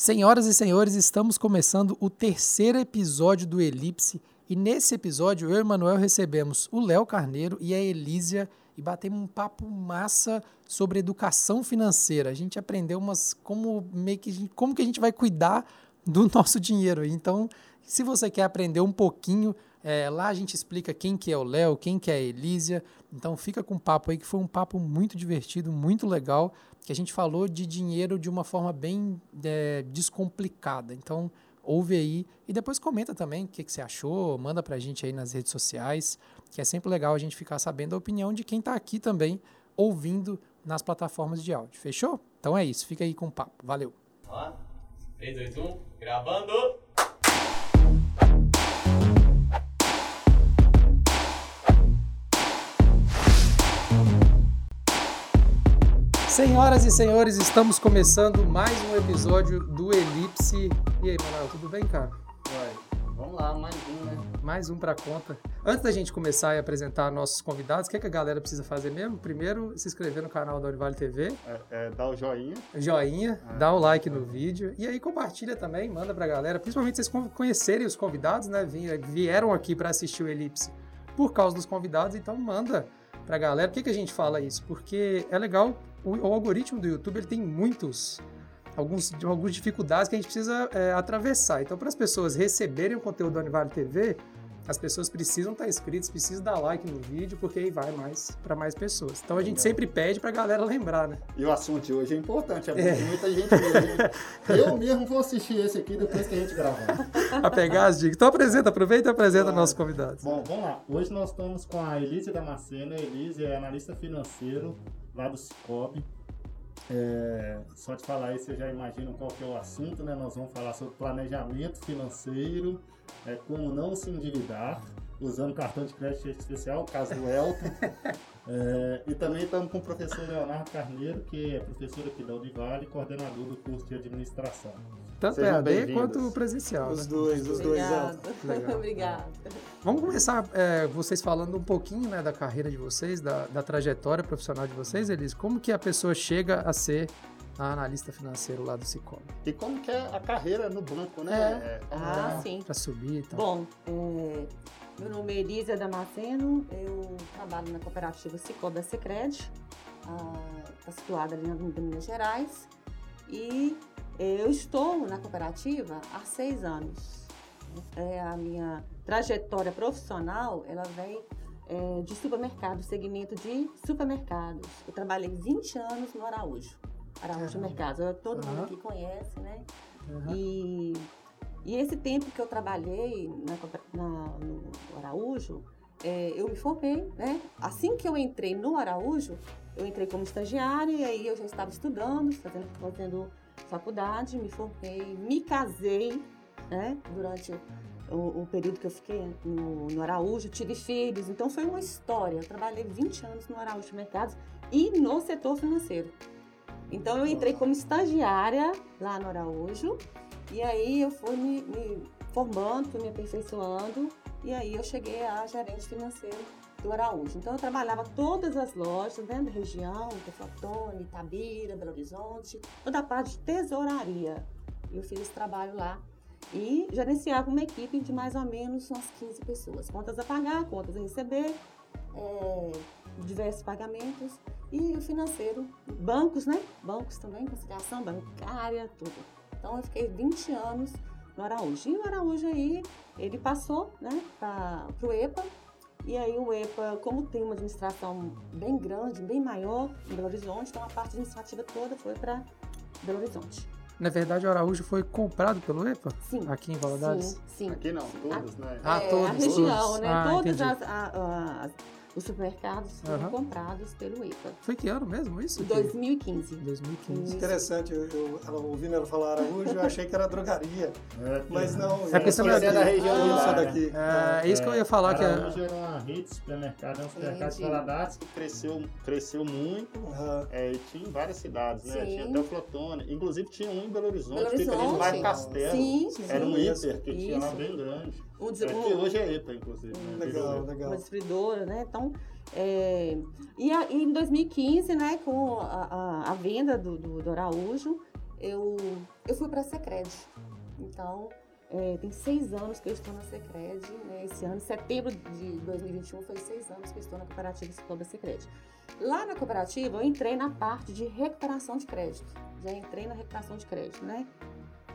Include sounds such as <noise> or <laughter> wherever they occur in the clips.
Senhoras e senhores, estamos começando o terceiro episódio do Elipse e nesse episódio eu e o Manuel recebemos o Léo Carneiro e a Elísia e batemos um papo massa sobre educação financeira. A gente aprendeu umas como meio que como que a gente vai cuidar do <laughs> nosso dinheiro. Então, se você quer aprender um pouquinho, é, lá a gente explica quem que é o Léo, quem que é a Elísia. Então fica com o papo aí que foi um papo muito divertido, muito legal, que a gente falou de dinheiro de uma forma bem é, descomplicada. Então ouve aí e depois comenta também o que, que você achou, manda pra gente aí nas redes sociais, que é sempre legal a gente ficar sabendo a opinião de quem está aqui também ouvindo nas plataformas de áudio. Fechou? Então é isso, fica aí com o papo. Valeu. Ó, 3, 2, 1, gravando! Senhoras e senhores, estamos começando mais um episódio do Elipse. E aí, Manuel, tudo bem, cara? Vai, vamos lá, mais um, né? Mais um pra conta. Antes da gente começar e apresentar nossos convidados, o que, é que a galera precisa fazer mesmo? Primeiro, se inscrever no canal da Univale TV, É, é, dá o joinha. joinha, Ah. dá o like no vídeo e aí compartilha também, manda pra galera, principalmente vocês con- conhecerem os convidados, né? Vieram aqui para assistir o Elipse por causa dos convidados, então manda pra galera. Por que, que a gente fala isso? Porque é legal, o, o algoritmo do YouTube ele tem muitos. Alguns, algumas dificuldades que a gente precisa é, atravessar. Então, para as pessoas receberem o conteúdo da Univale TV, as pessoas precisam estar inscritas, precisam dar like no vídeo, porque aí vai mais para mais pessoas. Então, a gente Legal. sempre pede para a galera lembrar, né? E o assunto de hoje é importante, é, É. muita gente mesmo. <laughs> Eu mesmo vou assistir esse aqui depois que a gente gravar. a pegar as dicas. Então apresenta, aproveita e apresenta Claro. nossos convidados. Bom, vamos lá. Hoje nós estamos com a Elise Damasceno. A Elise é analista financeiro lá do Cicobi. É, só de falar aí, vocês já imaginam qual que é o assunto, né? Nós vamos falar sobre planejamento financeiro, é, como não se endividar, usando cartão de crédito especial, o caso do Elton. <laughs> É, e também estamos com o professor Leonardo Carneiro, que é professor aqui da Univale e coordenador do curso de administração. Tanto Sejam EAD quanto presencial. Os né? dois, os dois Obrigada. altos. Legal. <laughs> Obrigada. Vamos começar é, vocês falando um pouquinho né, da carreira de vocês, da, da trajetória profissional de vocês, Elis. Como que a pessoa chega a ser a analista financeiro lá do Cicobi? E como que é a carreira no banco, né? É. como Ah, é- sim. Para subir e tal. Bom, é, meu nome é Elisa Damasceno, eu trabalho na cooperativa Cicobi Secred, está situada ali na Avenida Minas Gerais, e eu estou na cooperativa há seis anos. É, a minha trajetória profissional, ela vem é, de supermercado, segmento de supermercados. Eu trabalhei 20 anos no Araújo, Araújo. Eu- Todo Aham. mundo aqui conhece, né? Aham. E, e esse tempo que eu trabalhei na, na- no Araújo, é, eu me formei, né? Assim que eu entrei no Araújo, eu entrei como estagiária e aí eu já estava estudando, fazendo, fazendo faculdade, me formei, me casei, né? Durante o, o período que eu fiquei no, no Araújo, tive filhos, então foi uma história. Eu trabalhei 20 anos no Araújo Mercados e no setor financeiro. Então eu entrei como estagiária lá no Araújo e aí eu fui me, me formando, fui me aperfeiçoando e aí eu cheguei a gerente financeiro do Araújo. Então eu trabalhava todas as lojas né, da região, Teflotone, Itabira, Belo Horizonte, toda a parte de tesouraria. Eu fiz esse trabalho lá e gerenciava uma equipe de mais ou menos umas 15 pessoas. Contas a pagar, contas a receber, é, diversos pagamentos e o financeiro, bancos, né? Bancos também, conciliação bancária, tudo. Então eu fiquei 20 anos no Araújo. E o Araújo aí, ele passou, né, para o EPA. E aí o EPA, como tem uma administração bem grande, bem maior em Belo Horizonte, então a parte administrativa toda foi para Belo Horizonte. Na verdade, o Araújo foi comprado pelo EPA? Sim. Aqui em Valadares? Sim, sim. Aqui não, todos, né? Ah, é, todos, a região, todos. né? Ah, Todos entendi. as, a- as- os supermercados foram Aham. comprados pelo EPA. Foi que ano mesmo isso? Em 2015. 2015. Isso. Interessante, eu, eu ela, ouvindo ela falar Araújo, eu achei que era drogaria. <laughs> É, Mas não, É porque você é da daqui. região não sou né? daqui. É, é isso que eu ia falar, que é, Araújo era uma rede de supermercado, é um supermercado de. Valadares que cresceu, cresceu muito. Aham. É, e tinha em várias cidades, né? Sim. Tinha até o Flotone. Inclusive tinha um em Belo Horizonte, Belo fica ali no Horizonte. bairro Castelo. Sim, Era um Isso. hiper que tinha lá Isso. bem grande. Um, des- É, um- hoje é EPA, inclusive. né? Legal, legal. uma distribuidora, né? Então, é, e, a- e em 2015, né, com a, a- a venda do, do, do Araújo, eu, eu fui para a Secred. Então, é, tem seis anos que eu estou na Secred. Né? Esse ano, setembro de 2021, foi seis anos que eu estou na cooperativa Cicobi Secred. Lá na cooperativa, eu entrei na parte de recuperação de crédito. Já entrei na recuperação de crédito, né?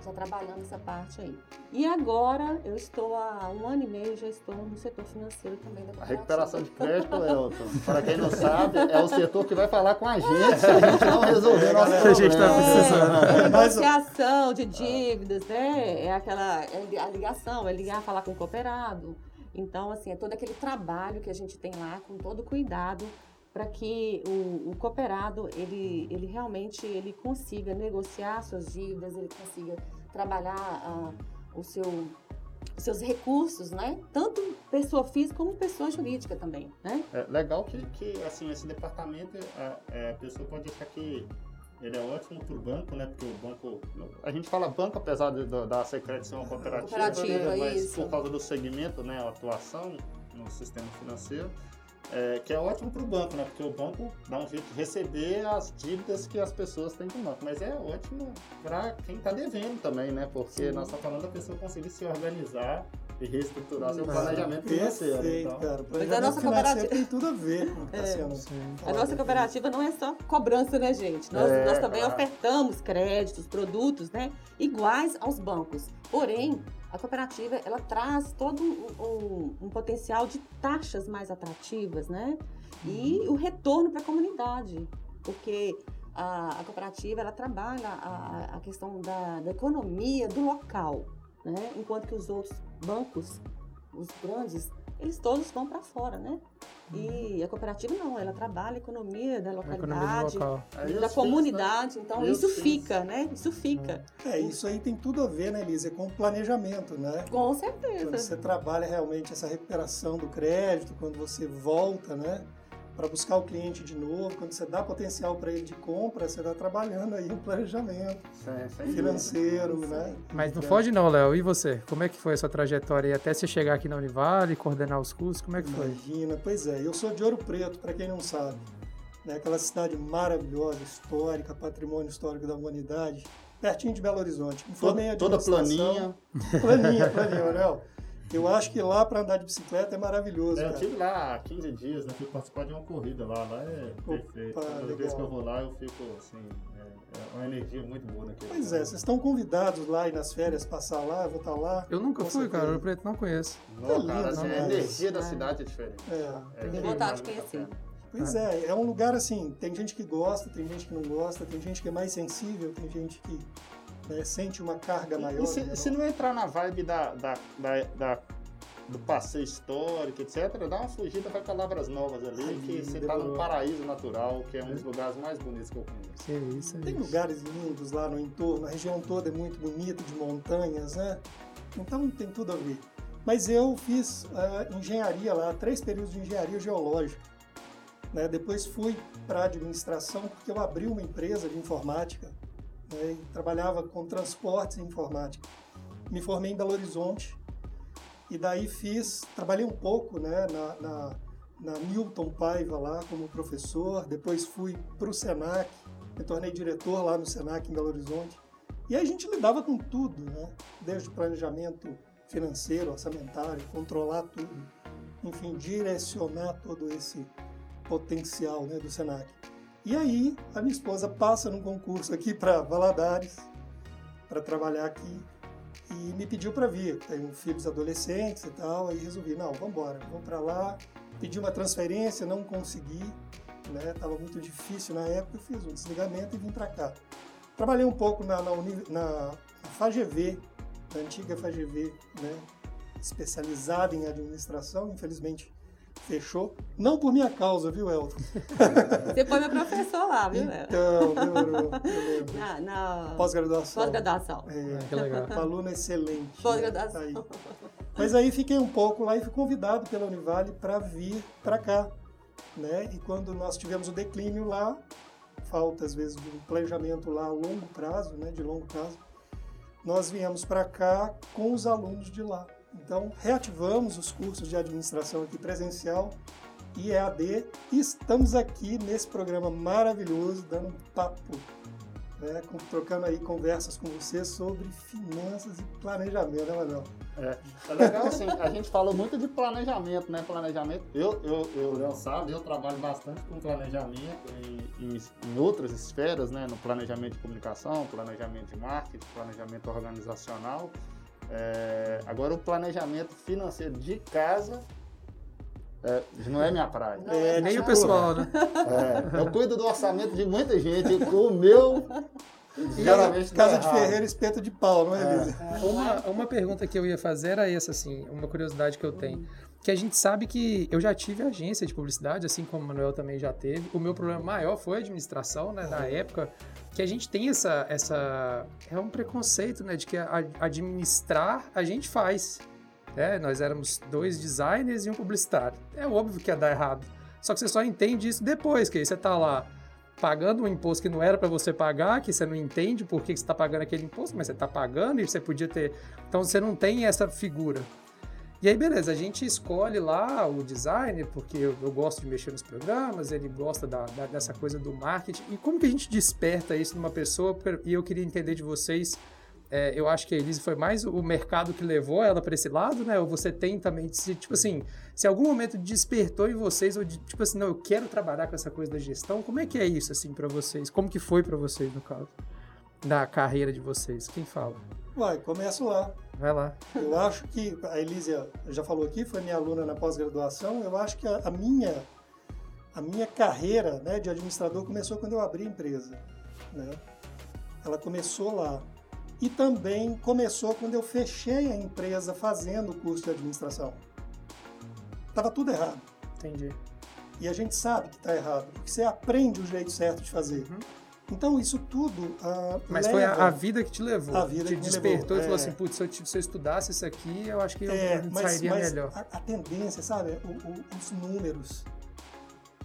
Já trabalhando essa parte aí. E agora eu estou há um ano e meio, já estou no setor financeiro também da A recuperação de crédito, Elton, para quem não <laughs> sabe, é o setor que vai falar com a gente se a gente não resolver nosso A gente tá problema. precisando. É, é negociação de dívidas, né? É aquela é a ligação, é ligar, falar com o cooperado. Então, assim, é todo aquele trabalho que a gente tem lá, com todo cuidado, para que o, o, cooperado ele, ele realmente ele consiga negociar suas dívidas, ele consiga trabalhar ah, o seu, os seus recursos, né? Tanto pessoa física como pessoa jurídica também, né? É legal que, que assim, esse departamento, a, é, a pessoa pode achar que ele é ótimo para o banco, né? Porque o banco. A gente fala banco, apesar de, da Secret ser uma cooperativa, cooperativa né? mas isso. por causa do segmento, né? A atuação no sistema financeiro. É, que é ótimo para o banco, né? Porque o banco dá um jeito de receber as dívidas que as pessoas têm com o banco. Mas é ótimo para quem está devendo também, né? Porque Sim. nós estamos falando da pessoa conseguir se organizar e reestruturar seu planejamento financeiro. Perfeito, então. cara. O Mas a nossa cooperativa tem tudo a ver com o que está É. sendo. A nossa cooperativa não é só cobrança, né, gente? Nós, É, nós também claro. ofertamos créditos, produtos, né, iguais aos bancos. Porém, a cooperativa ela traz todo um, um- um potencial de taxas mais atrativas, né? E o retorno para a comunidade, porque a, a cooperativa ela trabalha a, a questão da, da economia do local, né? Enquanto que os outros bancos, os grandes, eles todos vão para fora, né? E a cooperativa não, ela trabalha a economia da economia localidade, local. Aí da comunidade, então isso fica, né? Isso fica, É, isso aí tem tudo a ver, né, Elisa, com o planejamento, né? com Quando certeza. você trabalha realmente essa recuperação do crédito, quando você volta, né, para buscar o cliente de novo, quando você dá potencial para ele de compra, você está trabalhando aí um planejamento sem dúvida. financeiro, né? Mas não foge não, Léo. E você? Como é que foi a sua trajetória aí até você chegar aqui na Univale, coordenar os cursos? Como é que foi? Imagina, pois é. Eu sou de Ouro Preto, para quem não sabe. Né? Aquela cidade maravilhosa, histórica, patrimônio histórico da humanidade, pertinho de Belo Horizonte. Toda, toda planinha. Planinha, planinha, Manuel. Eu acho que lá para andar de bicicleta é maravilhoso, É, eu cara. tive lá há 15 dias, né? Fui participar de uma corrida lá. Lá é perfeito. Toda legal. vez que eu vou lá, eu fico assim. É, é uma energia muito boa naquele Pois lugar. é, vocês estão convidados lá e nas férias passar lá, eu vou estar lá. Eu nunca fui, cara. Ouro Preto não conheço. Não, cara, lindo, assim, né? a energia da É. cidade é diferente. É. É, Tenho vale vontade de conhecer. Pois é, é um lugar assim, tem gente que gosta, tem gente que não gosta, tem gente que é mais sensível, tem gente que né, sente uma carga maior. E se, se não entrar na vibe da, da, da, da- do passeio histórico, etc., dá uma fugida, para Lavras Novas ali, Aí, que você tá num paraíso natural, que é um dos lugares mais bonitos que eu conheço. Que isso aí. Tem lugares lindos lá no entorno, a região toda é muito bonita, de montanhas, né? Então tem tudo a ver. Mas eu fiz ah, engenharia lá, três períodos de engenharia geológica. né? Depois fui para administração porque eu abri uma empresa de informática né? e trabalhava com transportes e informática. Me formei em Belo Horizonte e daí fiz, trabalhei um pouco né, na, na, na Newton Paiva lá como professor, depois fui para o Senac, me tornei diretor lá no Senac em Belo Horizonte. E a gente lidava com tudo, né? desde planejamento financeiro, orçamentário, controlar tudo, enfim, direcionar todo esse potencial né, do Senac. E aí a minha esposa passa num concurso aqui para Valadares, para trabalhar aqui, e me pediu para vir. Tenho filhos adolescentes e tal, aí resolvi, não, vamos embora, vamos para lá. Pedi uma transferência, não consegui, né? Tava muito difícil na época, eu fiz um desligamento e vim para cá. Trabalhei um pouco na, na, na FAGV, na antiga FAGV, né? especializada em administração, infelizmente fechou. Não por minha causa, viu, Elton? Você foi meu professor lá, viu? Léo? Então, demorou, eu lembro. Na, na Pós-graduação. pós-graduação. É, Que legal. aluna excelente. Pós-graduação. né? Aí. Mas aí fiquei um pouco lá e fui convidado pela Univale para vir para cá. Né? E quando nós tivemos o declínio lá, falta às vezes de um planejamento lá a longo prazo, né? de longo prazo, nós viemos para cá com os alunos de lá. Então, reativamos os cursos de administração aqui presencial e EAD e estamos aqui nesse programa maravilhoso, dando um papo né, trocando aí conversas com você sobre finanças e planejamento, né, Manuel? É, é legal assim, a gente falou muito de planejamento, né? Planejamento. Eu, eu, eu o Léo sabe, eu trabalho bastante com planejamento em, em, em outras esferas, né? No planejamento de comunicação, planejamento de marketing, planejamento organizacional. É, agora o planejamento financeiro de casa é, não é minha praia. Não, É, Nem o pessoal, né? É, eu cuido do orçamento de muita gente, o meu geralmente Casa de errado. Ferreira, espeto de pau, não é, É. Elisa? Uma, uma pergunta que eu ia fazer era essa, assim, uma curiosidade que eu tenho. Que a gente sabe que eu já tive agência de publicidade, assim como o Manuel também já teve. O meu problema maior foi a administração, né, na época, que a gente tem essa, essa é um preconceito, né, de que a- administrar a gente faz. né? nós éramos dois designers e um publicitário. É óbvio que ia dar errado. Só que você só entende isso depois, que aí você tá lá pagando um imposto que não era para você pagar, que você não entende por que você está pagando aquele imposto, mas você está pagando e você podia ter. Então você não tem essa figura. E aí, beleza, a gente escolhe lá o designer, porque eu, eu gosto de mexer nos programas, ele gosta da- da- dessa coisa do marketing. E como que a gente desperta isso numa pessoa? E eu queria entender de vocês. é, eu acho que a Elise foi mais o mercado que levou ela para esse lado, né? Ou você tem também, se, tipo assim, se algum momento despertou em vocês, ou de, tipo assim, não, eu quero trabalhar com essa coisa da gestão, como é que é isso, assim, para vocês? Como que foi para vocês, no caso? Da carreira de vocês? Quem fala? Vai, começo lá. Vai lá. Eu acho que a Elísia já falou aqui, foi minha aluna na pós-graduação. Eu acho que a, a minha a minha carreira né, de administrador começou quando eu abri a empresa. Né? Ela começou lá. E também começou quando eu fechei a empresa fazendo o curso de administração. Estava tudo errado. Entendi. E a gente sabe que está errado, porque você aprende o jeito certo de fazer. Uhum. Então, isso tudo. ah, Mas foi a, a vida que te levou. A vida te que me despertou levou, e falou é. assim, putz, se eu, se eu estudasse isso aqui, eu acho que eu, É, eu mas, sairia mas melhor. A, a tendência, sabe? O- o- os números,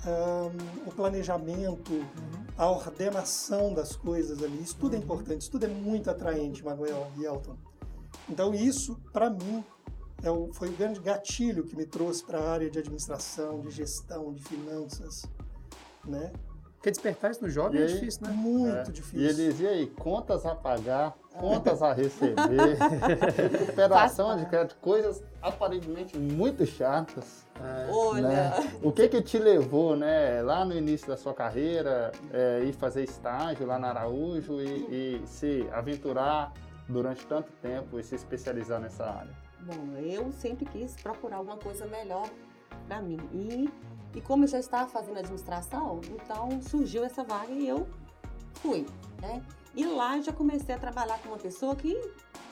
ahn, o planejamento, Uhum. a ordenação das coisas ali, isso tudo é importante, isso tudo é muito atraente, Manuel e Elton. Então, isso, para mim, é o- foi o grande gatilho que me trouxe para a área de administração, de gestão, de finanças. Né? Porque despertar isso no jovem E é aí? difícil, né? Muito É. difícil. E eles, e aí, contas a pagar, <laughs> contas a receber, <laughs> recuperação de crédito, coisas aparentemente muito chatas. Olha, né? O que que te levou, né, lá no início da sua carreira, é, ir fazer estágio lá na Araújo e, e se aventurar durante tanto tempo e se especializar nessa área? Bom, eu sempre quis procurar alguma coisa melhor para mim. E, e como eu já estava fazendo administração, então surgiu essa vaga e eu fui, né? E lá já comecei a trabalhar com uma pessoa que,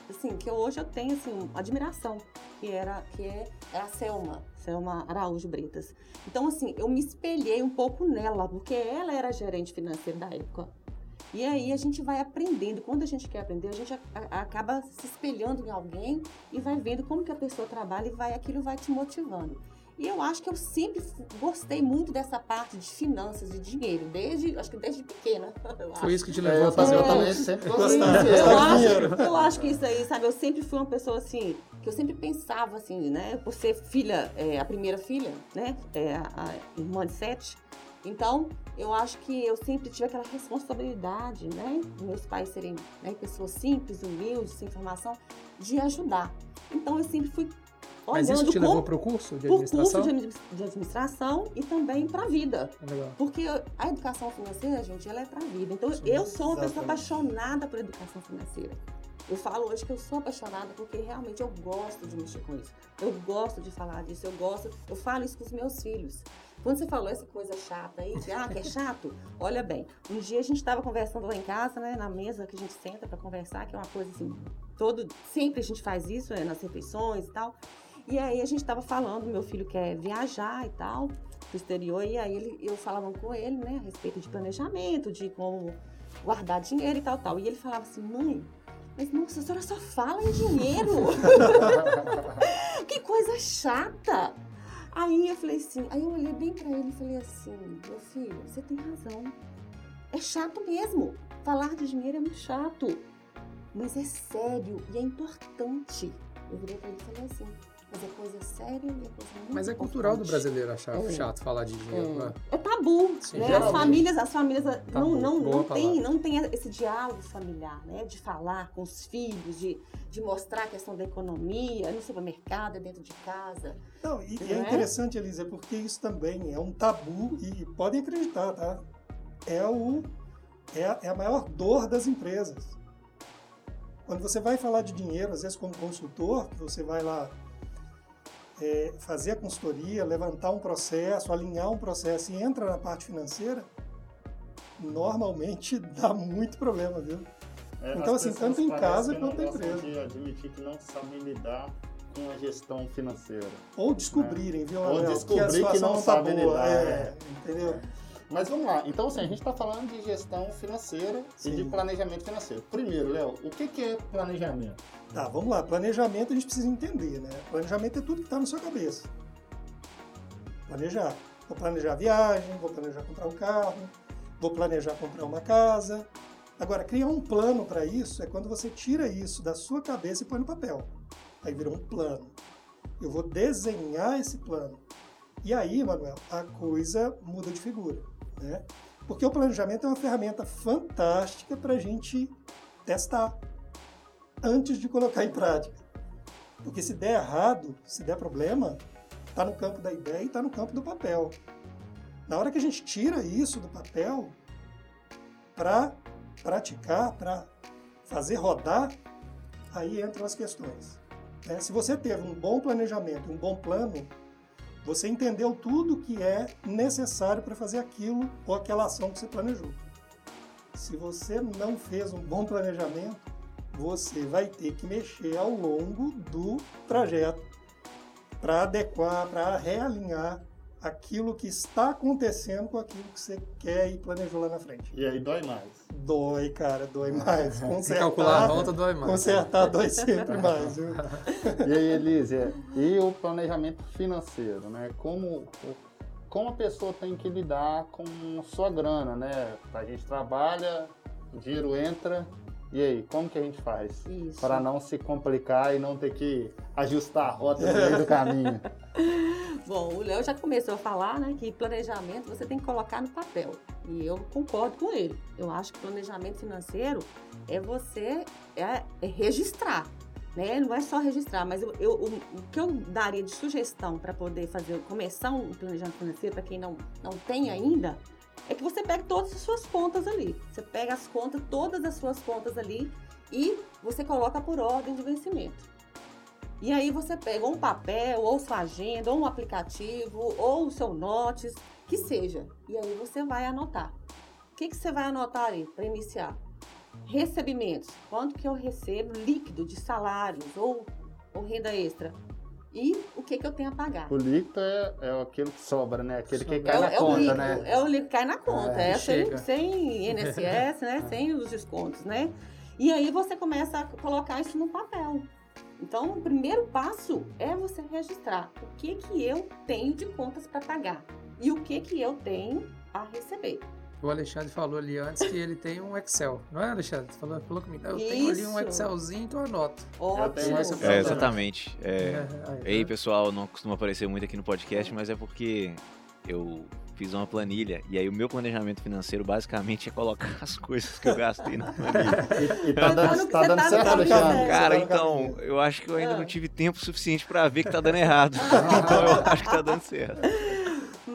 assim, que hoje eu tenho, assim, admiração, que era, que é, é a Selma, Selma Araújo Bretas. Então, assim, eu me espelhei um pouco nela, porque ela era gerente financeira da época. E aí a gente vai aprendendo. Quando a gente quer aprender, a gente a- a- acaba se espelhando em alguém e vai vendo como que a pessoa trabalha e vai aquilo vai te motivando. E eu acho que eu sempre gostei muito dessa parte de finanças, de dinheiro, desde, acho que desde pequena. <laughs> eu Foi acho. isso que te É, levou eu, a fazer o eu também sempre Gostar. gostei. Gostar Eu acho, eu acho que isso aí, sabe? Eu sempre fui uma pessoa assim, que eu sempre pensava assim, né? Por ser filha, é, a primeira filha, né? É, a, a irmã de sete. Então, eu acho que eu sempre tive aquela responsabilidade, né? Meus pais serem né, pessoas simples, humildes, sem formação, de ajudar. Então, eu sempre fui Mas isso te como, levou pro curso de por curso administração? de, de administração e também para a vida. É legal. Porque a educação financeira, gente, ela é para a vida. Então, Sim, eu sou uma pessoa exatamente. apaixonada por educação financeira. Eu falo hoje que eu sou apaixonada porque realmente eu gosto de mexer com isso. Eu gosto de falar disso, eu gosto, eu falo isso com os meus filhos. Quando você falou essa coisa chata aí, de, ah, que é chato, <laughs> olha bem, um dia a gente estava conversando lá em casa, né, na mesa que a gente senta para conversar, que é uma coisa assim, todo, sempre a gente faz isso, é, nas refeições e tal. E aí a gente estava falando, meu filho quer viajar e tal, pro exterior, e aí ele, eu falava com ele, né, a respeito de planejamento, de como guardar dinheiro e tal, tal. E ele falava assim, mãe, mas nossa, a senhora só fala em dinheiro. <laughs> que coisa chata. Aí eu falei assim, aí eu olhei bem pra ele e falei assim, meu filho, você tem razão. É chato mesmo. Falar de dinheiro é muito chato. Mas é sério e é importante. Eu virei pra ele e falei assim, fazer coisa séria e é coisa muito Mas é cultural do importante. brasileiro achar É. chato falar de dinheiro. né? É tabu, Sim, né? As famílias, as famílias não, Tabu, não, boa não, tem, não tem esse diálogo familiar, né? De falar com os filhos, de, de mostrar a questão da economia no supermercado, dentro de casa. Não, e, e Não é é? interessante, Elisa, porque isso também é um tabu e podem acreditar, tá? É, o, é, a, é a maior dor das empresas. Quando você vai falar de dinheiro, às vezes como consultor, que você vai lá é, fazer a consultoria, levantar um processo, alinhar um processo e entra na parte financeira, normalmente <laughs> dá muito problema, viu? É, Então, as assim, tanto em casa que quanto em empresa. de admitir que não sabem lidar com a gestão financeira. Ou descobrirem, viu, Ou descobrir que situação não não tá sabem lidar, é, é. entendeu? Mas vamos lá. Então, assim, a gente está falando de gestão financeira Sim. e de planejamento financeiro. Primeiro, Léo, o que, que é planejamento? Tá, vamos lá. Planejamento a gente precisa entender, né? Planejamento é tudo que está na sua cabeça. Planejar. Vou planejar a viagem, vou planejar comprar um carro, vou planejar comprar uma casa. Agora, criar um plano para isso é quando você tira isso da sua cabeça e põe no papel. Aí virou um plano. Eu vou desenhar esse plano. E aí, Manuel, a coisa muda de figura, né? Porque o planejamento é uma ferramenta fantástica para a gente testar antes de colocar em prática. Porque se der errado, se der problema, está no campo da ideia e está no campo do papel. Na hora que a gente tira isso do papel para praticar, para fazer rodar, aí entram as questões. né? Se você teve um bom planejamento, um bom plano, você entendeu tudo que é necessário para fazer aquilo ou aquela ação que você planejou. Se você não fez um bom planejamento, você vai ter que mexer ao longo do trajeto para adequar, para realinhar aquilo que está acontecendo com aquilo que você quer e planejou lá na frente. E aí dói mais. Dói, cara, dói <laughs> mais. Se calcular a Consertar, volta, dói mais. consertar dói sempre mais. Viu? E aí, Elísia, e o planejamento financeiro, né? Como, como a pessoa tem que lidar com sua grana, né? A gente trabalha, o dinheiro entra, e aí, como que a gente faz? Para não se complicar e não ter que ajustar a rota no meio do <laughs> caminho. Bom, o Léo já começou a falar, né, que planejamento você tem que colocar no papel. E eu concordo com ele. Eu acho que planejamento financeiro é você é, é registrar, né? Não é só registrar, mas eu, eu- o, o que eu daria de sugestão para poder fazer começar um planejamento financeiro para quem não não tem ainda, é que você pegue todas as suas contas ali. Você pega as contas, todas as suas contas ali e você coloca por ordem de vencimento. E aí você pega um papel, ou sua agenda, ou um aplicativo, ou o seu notes, que seja. E aí você vai anotar. O que, que você vai anotar ali para iniciar? Recebimentos. Quanto que eu recebo líquido de salários ou, ou renda extra? E o que, que eu tenho a pagar? O líquido é, é aquilo que sobra, né? Aquele que cai na é, o conta, líquido, né? é o líquido que cai na conta, É, é, sem, sem INSS, né? <laughs> Sem os descontos, né? E aí você começa a colocar isso no papel. Então, o primeiro passo é você registrar o que que eu tenho de contas para pagar e o que que eu tenho a receber. O Alexandre falou ali antes que ele tem um Excel. Não é, Alexandre? Você falou, falou comigo. Eu tenho ali um Isso. Excelzinho que eu anoto. Ótimo. esse É, exatamente. É, Aí, <laughs> Ei, tá? pessoal, não costuma aparecer muito aqui no podcast, mas é porque eu fiz uma planilha e aí o meu planejamento financeiro basicamente é colocar <laughs> as coisas que eu gastei na planilha. E, e tá Mas dando, que tá você dando tá no certo, Alexandre? Cara, tá então, eu acho que eu ainda Ah. não tive tempo suficiente pra ver que tá dando errado. <laughs> Então eu acho que tá dando certo.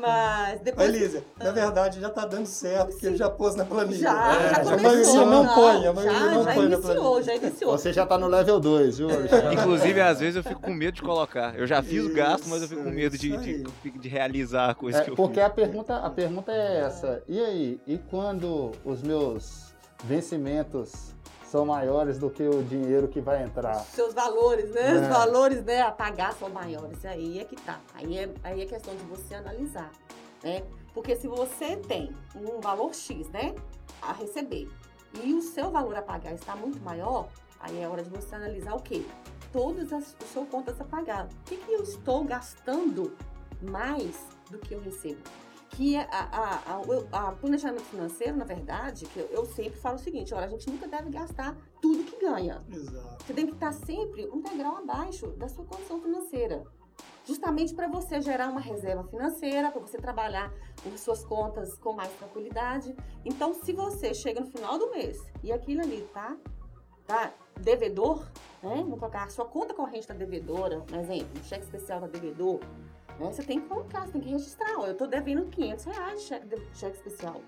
Mas Ô, depois Elísia, na verdade já está dando certo, porque ele já pôs na planilha. já, É, já a começou. maioria não já, põe, a maioria já, não já põe na iniciou, planilha. já iniciou. Você já tá no level 2, viu, Alexandre? <laughs> Inclusive, às vezes eu fico com medo de colocar. Eu já fiz o gasto, mas eu fico com medo de, de, aí. de realizar a coisa É, que eu porque fiz. a pergunta, a pergunta é essa. E aí? E quando os meus vencimentos são maiores do que o dinheiro que vai entrar? seus valores, né? Os É. valores, né, a pagar são maiores. Aí é que tá. Aí é, aí é questão de você analisar, né? Porque se você tem um valor X, né, a receber, e o seu valor a pagar está muito maior, aí é hora de você analisar o quê? Todas as seu contas a pagar. O que, que eu estou gastando mais do que eu recebo? Que a, a, a, o a planejamento financeiro, na verdade, que eu, eu sempre falo o seguinte, olha, a gente nunca deve gastar tudo que ganha. Exato. Você tem que estar sempre um degrau abaixo da sua condição financeira. Justamente para você gerar uma reserva financeira, para você trabalhar com suas contas com mais tranquilidade. Então, se você chega no final do mês e aquilo ali tá, tá devedor, né? Vamos colocar a sua conta corrente está devedora, por exemplo, o cheque especial está devedor, né? Você tem que colocar, você tem que registrar. Ó, eu estou devendo 500 reais de cheque, de cheque especial.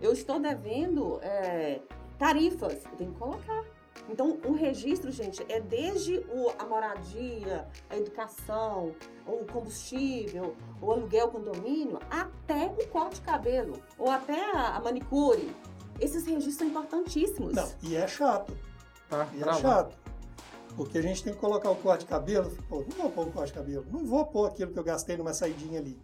Eu estou devendo é, tarifas, eu tenho que colocar. Então, o registro, gente, é desde o, a moradia, a educação, o combustível, o aluguel, o condomínio, até o corte de cabelo, ou até a, a manicure. Esses registros são importantíssimos. Não, e é chato. Tá? E é lá. chato. Porque a gente tem que colocar o corte de cabelo. Pô, não vou pôr o corte de cabelo. Não vou pôr aquilo que eu gastei numa saidinha ali.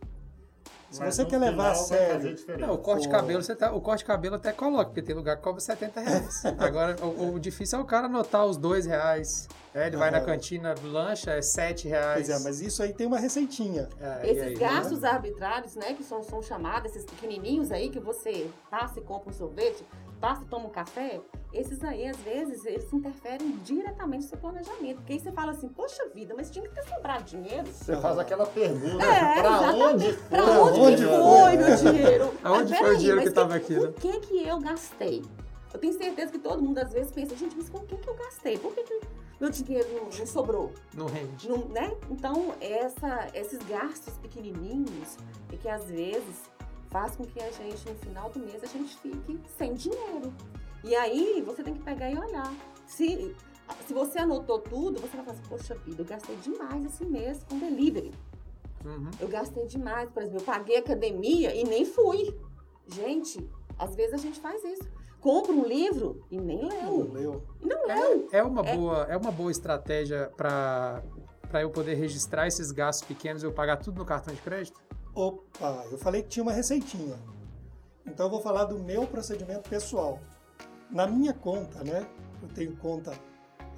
Se Mas você quer levar a sério. Não, o corte de cabelo, você tá, o corte de cabelo até coloca, porque tem lugar que cobra 70 reais. <laughs> Agora, o, o difícil é o cara anotar os dois reais. É, ele vai na cantina, lancha, é 7 reais. Pois é, mas isso aí tem uma receitinha. É, Esses aí, gastos arbitrários, né, que são, são chamados, esses pequenininhos aí que você passa e compra um sorvete, passa e toma um café, esses aí, às vezes, eles interferem diretamente no seu planejamento. Porque aí você fala assim, poxa vida, mas tinha que ter sobrado dinheiro. Você faz aquela pergunta, É, pra exatamente. onde foi? Pra onde, onde que foi? foi meu dinheiro? <laughs> Aonde Mas foi o dinheiro que tava aqui, né? O que que eu gastei? Eu tenho certeza que todo mundo às vezes pensa, gente, mas com o que que eu gastei? Por que que meu dinheiro não, não sobrou? Não rende. Não, né? Então, essa, esses gastos pequenininhos é que às vezes faz com que a gente, no final do mês, a gente fique sem dinheiro. E aí, você tem que pegar e olhar. Se, se você anotou tudo, você vai falar assim, poxa vida, eu gastei demais esse mês com delivery. Uhum. Eu gastei demais, por exemplo, eu paguei academia e nem fui. Gente, às vezes a gente faz isso. Compra um livro e nem Não leu. leu. E não leu. É uma boa, é uma boa estratégia para para eu poder registrar esses gastos pequenos e eu pagar tudo no cartão de crédito? Opa, eu falei que tinha uma receitinha. Então eu vou falar do meu procedimento pessoal. Na minha conta, né? Eu tenho conta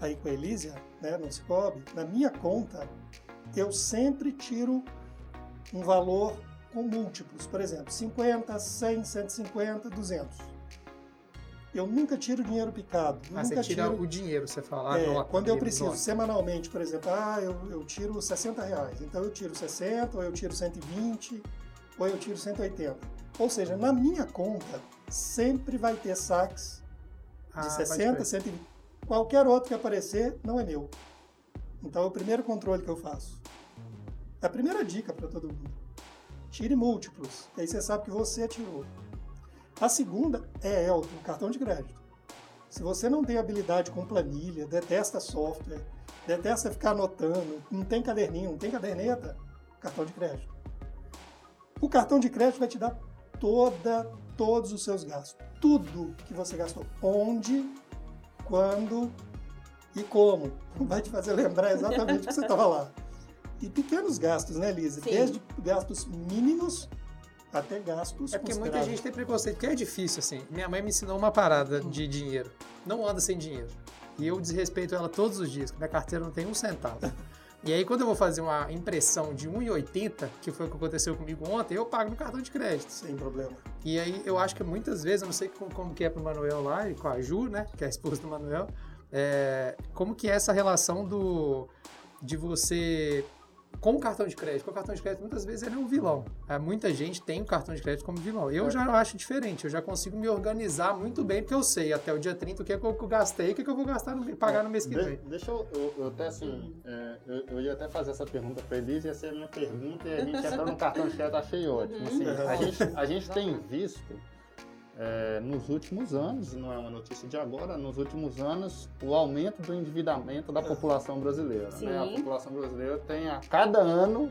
aí com a Elísia, né, no Cicobi. Na minha conta, eu sempre tiro um valor com múltiplos, por exemplo, 50, 100, 150, 200. Eu nunca tiro dinheiro picado. Ah, nunca você tira tiro... o dinheiro, você fala. É, ah, nota, quando eu preciso, nota. semanalmente, por exemplo, ah, eu, eu tiro 60 reais, então eu tiro 60, ou eu tiro 120, ou eu tiro 180. Ou seja, na minha conta, sempre vai ter saques de pode 60, crer. 120. Qualquer outro que aparecer, não é meu. Então é o primeiro controle que eu faço. É a primeira dica para todo mundo. Tire múltiplos, que aí você sabe que você tirou. A segunda é Elton, cartão de crédito. Se você não tem habilidade com planilha, detesta software, detesta ficar anotando, não tem caderninho, não tem caderneta, cartão de crédito. O cartão de crédito vai te dar toda, todos os seus gastos. Tudo que você gastou. Onde, quando e como. Vai te fazer lembrar exatamente que você estava lá. E pequenos gastos, né, Lisa? Sim. Desde gastos mínimos até gastos É porque muita gente tem preconceito, porque é difícil, assim. Minha mãe me ensinou uma parada de dinheiro. Não anda sem dinheiro. E eu desrespeito ela todos os dias, que minha carteira não tem um centavo. E aí, quando eu vou fazer uma impressão de 1,80, que foi o que aconteceu comigo ontem, eu pago no cartão de crédito. Sem problema. E aí, eu acho que muitas vezes, eu não sei como, como que é pro Manuel lá, e com a Ju, né, que é a esposa do Manuel, é, como que é essa relação do de você com o cartão de crédito. Porque o cartão de crédito muitas vezes ele é um vilão. É, muita gente tem o cartão de crédito como vilão. Eu já acho diferente, eu já consigo me organizar muito bem, porque eu sei até o dia 30 o que, é que eu gastei e o que, é que eu vou gastar no, pagar no mês que De- vem. deixa eu, eu, eu até assim, é, eu, eu ia até fazer essa pergunta para Elise, ia ser a minha pergunta e a gente entrou no cartão de crédito, achei ótimo. Assim, a, gente, a gente tem visto é, nos últimos anos, não é uma notícia de agora, nos últimos anos, o aumento do endividamento da população brasileira. Né? A população brasileira tem a cada ano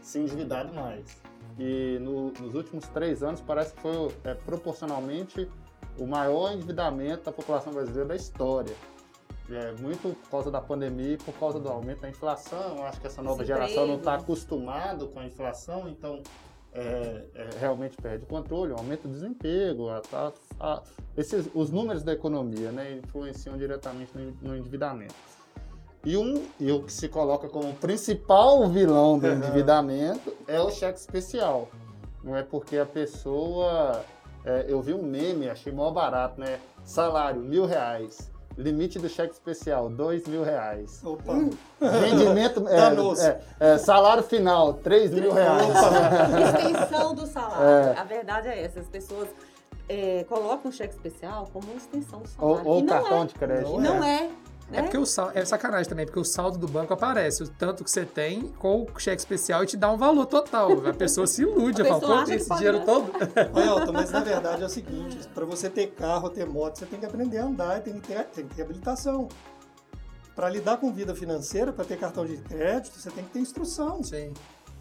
se endividado mais. E no- nos últimos três anos parece que foi é, proporcionalmente o maior endividamento da população brasileira da história. É, muito por causa da pandemia e por causa do aumento da inflação. Eu acho que essa nova Desemprego. geração não está acostumada com a inflação, então é, é, realmente perde o controle, o aumento do desemprego, a, a- a- esses, os números da economia né, influenciam diretamente no, no endividamento. E, um, e o que se coloca como principal vilão do Uhum. endividamento é o cheque especial. não é porque a pessoa. é, eu vi um meme, achei mó barato, né? Salário, mil reais. Limite do cheque especial, dois mil reais. Opa. <laughs> Rendimento. é, Danoso. é, é, salário final, três mil reais. <laughs> Extensão do salário. A verdade é essa. As pessoas é, colocam o cheque especial como uma extensão do ou salário. ou e não cartão é. de crédito. Não não é. É né? porque o sal, é sacanagem também, porque o saldo do banco aparece, o tanto que você tem com o cheque especial e te dá um valor total. A pessoa se ilude, A que esse dinheiro gastar. todo. Elton, mas na verdade é o seguinte, para você ter carro, ter moto, você tem que aprender a andar, e tem que ter, tem que ter habilitação. Para lidar com vida financeira, para ter cartão de crédito, você tem que ter instrução. Sim.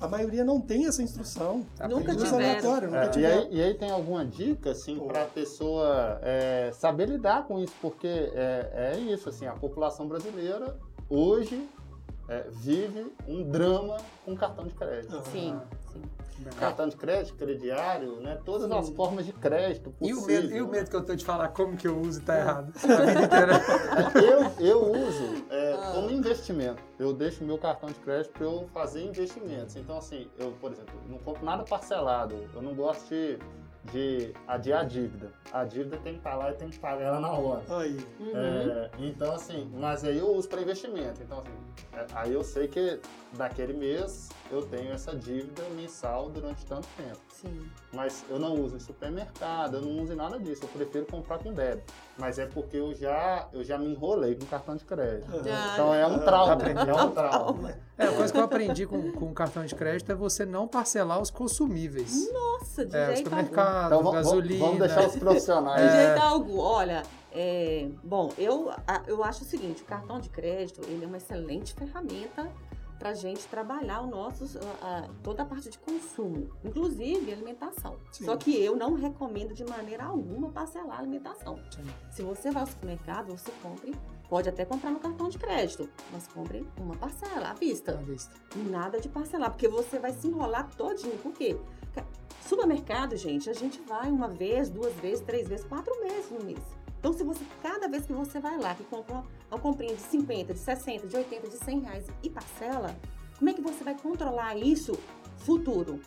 A maioria não tem essa instrução. Nunca Usa tiveram. aleatório, nunca É, e, aí, e aí tem alguma dica, assim, para a pessoa é, saber lidar com isso? Porque é, é isso, assim, a população brasileira hoje é, vive um drama com cartão de crédito. Aham. Sim, sim. Cartão de crédito, crediário, né? Todas as Sim. formas de crédito E o, possível. medo, e o medo que eu tô de falar como que eu uso e tá errado. A vida inteira. <laughs> Eu, eu uso é, Ah. como investimento. Eu deixo meu cartão de crédito para eu fazer investimentos. Então, assim, eu, por exemplo, não compro nada parcelado. Eu não gosto de, de adiar a dívida. A dívida tem que estar lá e tem que pagar ela na hora. Aí. Uhum. É, então, assim, mas aí eu uso para investimento. Então, assim, é, aí eu sei que daquele mês eu tenho essa dívida mensal durante tanto tempo. Sim. Mas eu não uso em supermercado, eu não uso em nada disso. Eu prefiro comprar com débito. Mas é porque eu já, eu já me enrolei com cartão de crédito. Já- Então é um trauma. É um trauma. É, a coisa que eu aprendi com, com o cartão de crédito é você não parcelar os consumíveis. Nossa, de É, o jeito algum. supermercado, Então vamos, gasolina. vamos deixar os De profissionais. jeito algum. Olha, é, bom, eu, eu acho o seguinte, o cartão de crédito, ele é uma excelente ferramenta para a gente trabalhar o nosso, a- a- toda a parte de consumo, inclusive alimentação. Sim. Só que eu não recomendo de maneira alguma parcelar a alimentação. Sim. Se você vai ao supermercado, você compre, pode até comprar no cartão de crédito, mas compre uma parcela à vista. À vista. Nada de parcelar, porque você vai se enrolar todinho. Por quê? Ca- Supermercado, gente, a gente vai uma vez, duas vezes, três vezes, quatro vezes no mês. Então, se você, cada vez que você vai lá, que compra uma, comprinha de 50, de 60, de 80, de 100 reais e parcela, como é que você vai controlar isso futuro?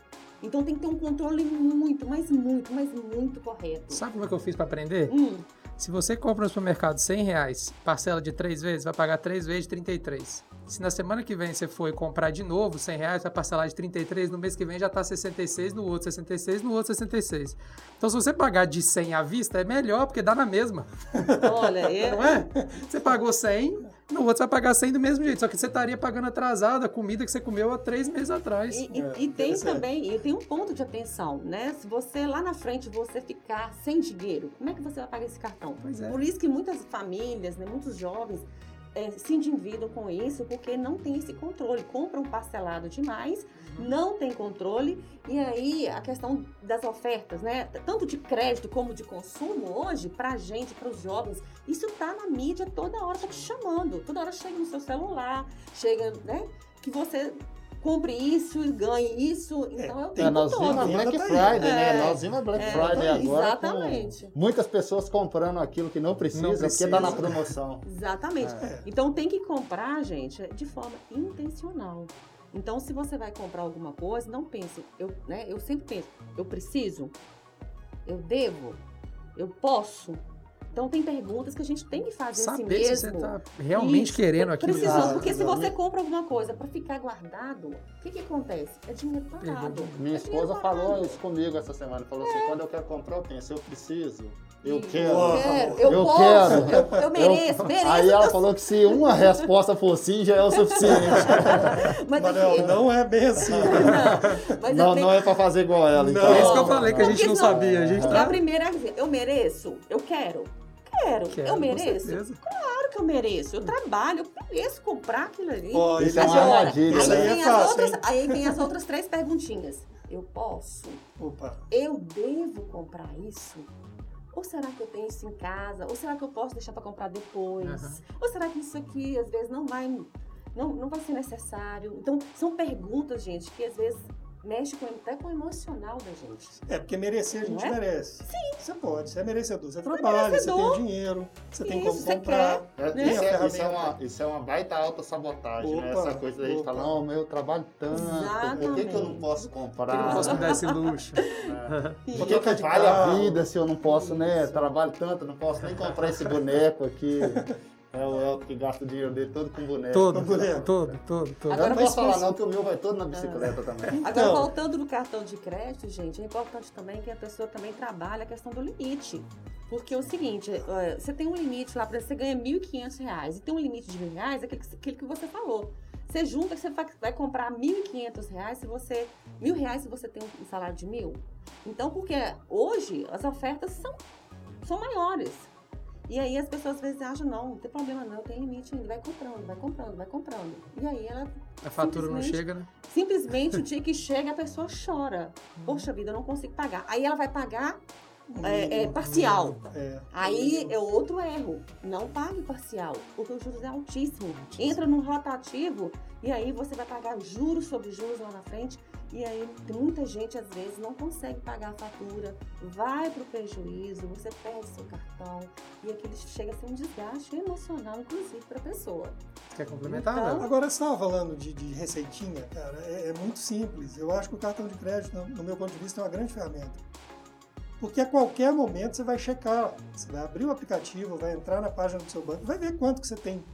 Então, tem que ter um controle muito, mas muito, mas muito correto. Sabe como é que eu fiz pra aprender? Hum, Se você compra no supermercado 100 reais, parcela de 3 vezes, vai pagar 3 vezes de 33. Se na semana que vem você for comprar de novo 100 reais, vai parcelar de 33, no mês que vem já tá 66, no outro 66, no outro 66. Então se você pagar de 100 à vista, é melhor, porque dá na mesma, olha, é, não é? Você pagou 100, no outro você vai pagar 100 do mesmo jeito, só que você estaria pagando atrasado a comida que você comeu há 3 meses atrás. E, e- É, e tem também, e tem um ponto de atenção, né? Se você lá na frente você ficar sem dinheiro, como é que você vai pagar esse cartão? Pois é. Por isso que muitas famílias, né, muitos jovens eh, se endividam com isso porque não tem esse controle, compram parcelado demais, Uhum. não tem controle e aí a questão das ofertas, né? Tanto de crédito como de consumo hoje pra gente, para os jovens, isso tá na mídia toda hora tá te chamando, toda hora chega no seu celular, chega, né? Que você compre isso e ganhe isso, então é o É, tempo nós vimos a Black tá. Friday, né? É. Nós vimos a Black É, Friday agora. exatamente. Com muitas pessoas comprando aquilo que não precisa, Não porque precisa. tá na promoção. <laughs> Exatamente. É. Então tem que comprar, gente, de forma intencional. Então, se você vai comprar alguma coisa, não pense, eu, né, eu sempre penso, eu preciso, eu devo, eu posso. Então tem perguntas que a gente tem que fazer assim Saber se você mesmo. tá realmente Isso, querendo aquilo. Precisando, porque se você compra alguma coisa para ficar guardado, o que, que acontece? É dinheiro parado. Perdeu. Minha É dinheiro esposa parado. falou isso comigo essa semana. Falou assim: quando eu quero comprar, eu penso, eu preciso, eu quero. Eu quero, eu, Eu posso, quero. eu, eu mereço, Eu- mereço. Aí ela falou que se uma resposta for sim, já é o suficiente. <laughs> mas Manel, aqui- não é bem assim. não, não, eu não é pra fazer igual ela. Então. Por isso que eu Não, falei que a gente não senão- sabia. A gente Porque a tá. primeira é eu mereço, eu quero. Quero, Quero, eu mereço. Claro que eu mereço. Eu trabalho, eu mereço comprar aquilo ali. Ó, Isso é uma Agora, armadilha, aí, aí é vem as fácil, outras, hein? aí vem as outras três perguntinhas. Eu posso? Opa. Eu devo comprar isso? Ou será que eu tenho isso em casa? Ou será que eu posso deixar para comprar depois? Aham. Ou será que isso aqui às vezes não vai não, não vai ser necessário? Então, são perguntas, gente, que às vezes mexe com, até com o emocional da gente. É, porque merecer a gente é? merece. Sim. Você pode, você é merecedor. Você trabalha, merecedor. você tem dinheiro, você tem Isso, como você comprar. É, Né? isso, é, Tem isso, é uma, isso é uma baita autossabotagem, né? Opa, Essa coisa da gente falar, não, mas eu trabalho tanto, por que, que eu não Exatamente. posso Por que comprar? eu não posso me dar esse luxo? Por que, que vale a vida se eu não posso, né? Trabalho tanto, não posso nem comprar esse boneco aqui. <laughs> É o Elton que gasta o dinheiro dele todo com boneco. Todo, boneco. todo, todo, todo. Eu Agora não mas posso falar não, que o meu vai todo na bicicleta também. Agora, Então. voltando no cartão de crédito, gente, é importante também que a pessoa também trabalhe a questão do limite. Porque é o seguinte, eh, você tem um limite lá, por exemplo, você ganha 1.500 reais, e tem um limite de mil reais, aquele que, aquele que você falou. Você junta que você vai, vai comprar 1.500 reais se você. mil reais se você tem um salário de mil. Então, porque hoje as ofertas são, são maiores. E aí as pessoas às vezes acham, não, não tem problema não, tem limite ainda, vai comprando, vai comprando, vai comprando. E aí ela A fatura não chega, né? Simplesmente o <laughs> dia que chega a pessoa chora. Poxa vida, eu não consigo pagar. Aí ela vai pagar é, é, parcial. É. Aí é outro erro. Não pague parcial, porque o juros é altíssimo. Entra num rotativo e aí você vai pagar juros sobre juros lá na frente. E aí muita gente às vezes não consegue pagar a fatura, vai pro prejuízo, você perde seu cartão e aquilo chega a ser um desgaste emocional, inclusive, para a pessoa. Quer complementar, Então- Léo? Agora, você estava falando de, de receitinha, cara, é, é muito simples. Eu acho que o cartão de crédito, no, meu ponto de vista, é uma grande ferramenta. Porque a qualquer momento você vai checar, você vai abrir o aplicativo, vai entrar na página do seu banco, vai ver quanto que você tem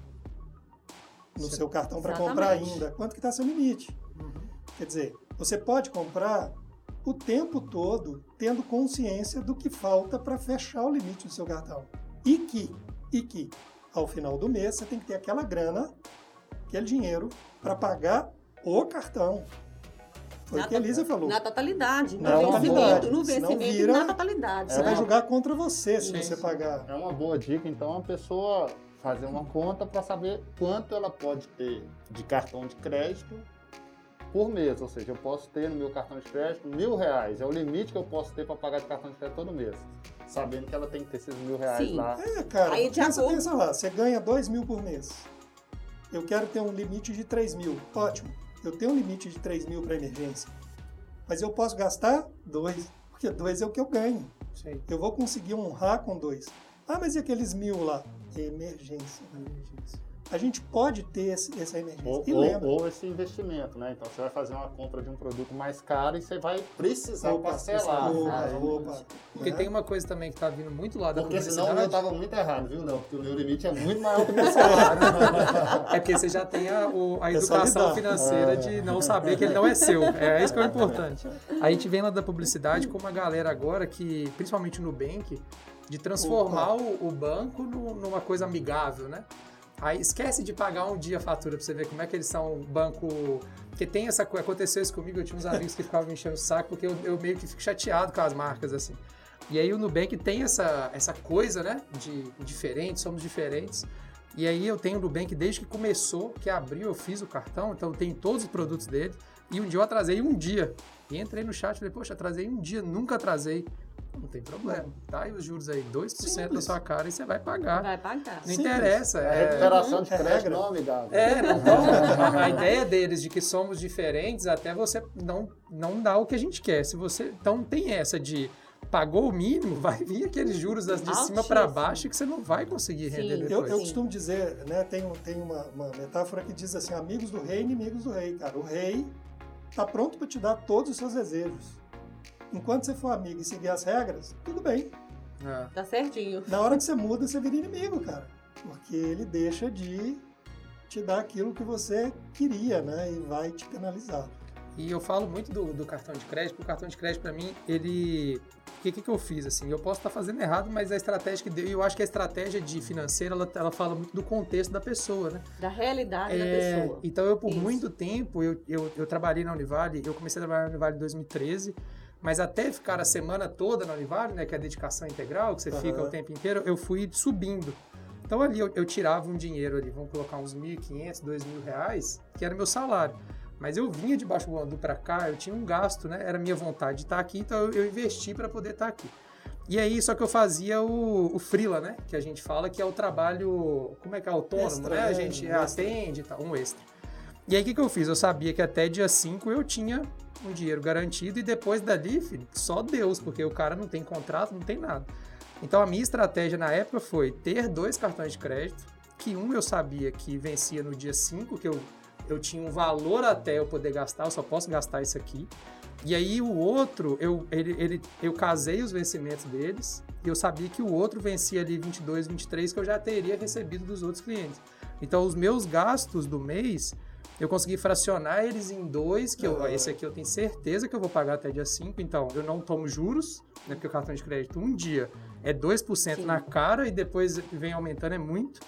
no Sim. seu cartão para comprar ainda, quanto que está seu limite. Quer dizer, você pode comprar o tempo todo tendo consciência do que falta para fechar o limite do seu cartão. E que, e que, ao final do mês, você tem que ter aquela grana, aquele dinheiro, para pagar o cartão. Foi o Na que a to- Elisa falou. Na totalidade, no Na vencimento, totalidade. no vencimento vira- na totalidade. Você né? vai jogar contra você se Sim, você pagar. É uma boa dica, então, a pessoa fazer uma conta para saber quanto ela pode ter de cartão de crédito por mês. Ou seja, eu posso ter no meu cartão de crédito mil reais. É o limite que eu posso ter para pagar de cartão de crédito todo mês. Sabendo que ela tem que ter esses mil reais Sim. lá. É, cara, Aí, pensa, acordo- pensa lá, você ganha 2 mil por mês. Eu quero ter um limite de 3 mil. Ótimo. Eu tenho um limite de 3 mil para emergência. Mas eu posso gastar 2, porque 2 é o que eu ganho. Sim. Eu vou conseguir honrar com 2. Ah, mas e aqueles mil lá? Emergência. A gente pode ter esse, essa emergência. Ou, e ou- lembra, ou esse investimento, né? Então você vai fazer uma compra de um produto mais caro e você vai precisar Opa, parcelar. opa, Aí- opa. Porque né? tem uma coisa também que tá vindo muito lá da Porque publicidade. senão eu tava muito errado, viu, Léo? Porque o meu limite é muito maior que o meu salário. <laughs> É porque você já tem a, o- a É educação financeira de não saber que ele não é seu. É isso que é o importante. A gente vem lá da publicidade com uma galera agora que, principalmente no Nubank, de transformar o, o banco nu- numa coisa amigável, né? Aí esquece de pagar um dia a fatura pra você ver como é que eles são um banco. Porque tem essa coisa. Aconteceu isso comigo, eu tinha uns amigos que ficavam me enchendo o saco, porque eu, eu meio que fico chateado com as marcas, assim. E aí o Nubank tem essa, essa coisa, né? De diferente, somos diferentes. E aí eu tenho o Nubank desde que começou, que abriu, eu fiz o cartão, então eu tenho todos os produtos dele. E um dia eu atrasei um dia. E entrei no chat e falei, poxa, atrasei um dia, nunca atrasei. Não tem problema. Tá aí os juros aí, 2% da Simples. sua cara e você vai pagar. Vai pagar. Não Simples. interessa. É É, recuperação de É crédito regra. não amigável. é, toma. A ideia deles de que somos diferentes até você não, não dá o que a gente quer. Se você então tem essa de pagou o mínimo, vai vir aqueles juros das de cima para Altíssimo. baixo que você não vai conseguir render Sim. Eu, depois. eu Sim. costumo dizer, né, tem, um- tem uma, uma metáfora que diz assim, amigos do rei, inimigos do rei, cara. O rei tá pronto para te dar todos os seus desejos. Enquanto você for amigo e seguir as regras, tudo bem. É. Tá certinho. Na hora que você muda, você vira inimigo, cara. Porque ele deixa de te dar aquilo que você queria, né? E vai te penalizar. E eu falo muito do, do cartão de crédito, porque o cartão de crédito para mim, ele. O que, que, que eu fiz? Assim, eu posso estar fazendo errado, mas a estratégia que deu, e eu acho que a estratégia de financeira, ela, ela fala muito do contexto da pessoa, né? Da realidade da É, pessoa. então eu por Isso. muito tempo eu, eu, eu trabalhei na Univale, eu comecei a trabalhar na Univale em 2013, mas até ficar a semana toda na Univale, né, que é a dedicação integral, que você fica Aham. o tempo inteiro, eu fui subindo. Então ali eu, eu tirava um dinheiro ali, vamos colocar uns 1.500, 2.000 reais, que era meu salário. Mas eu vinha de Baixo Guandu para cá, eu tinha um gasto, né? Era minha vontade de estar aqui, então eu, eu investi para poder estar aqui. E aí, só que eu fazia o, o freela, né? Que a gente fala que é o trabalho, como é que é, autônomo, Extra, né? A gente atende e tal, um extra. E aí o que, que eu fiz? Eu sabia que até dia 5 eu tinha um dinheiro garantido e depois dali, filho, só Deus, porque o cara não tem contrato, não tem nada. Então a minha estratégia na época foi ter dois cartões de crédito, que um eu sabia que vencia no dia 5, que eu, eu tinha um valor até eu poder gastar, eu só posso gastar isso aqui. E aí o outro, eu, ele, ele, eu casei os vencimentos deles, e eu sabia que o outro vencia ali 22, 23, que eu já teria recebido dos outros clientes. Então os meus gastos do mês, eu consegui fracionar eles em dois, que eu, esse aqui eu tenho certeza que eu vou pagar até dia 5, então eu não tomo juros, né, porque o cartão de crédito um dia é 2% Sim. na cara e depois vem aumentando, é muito.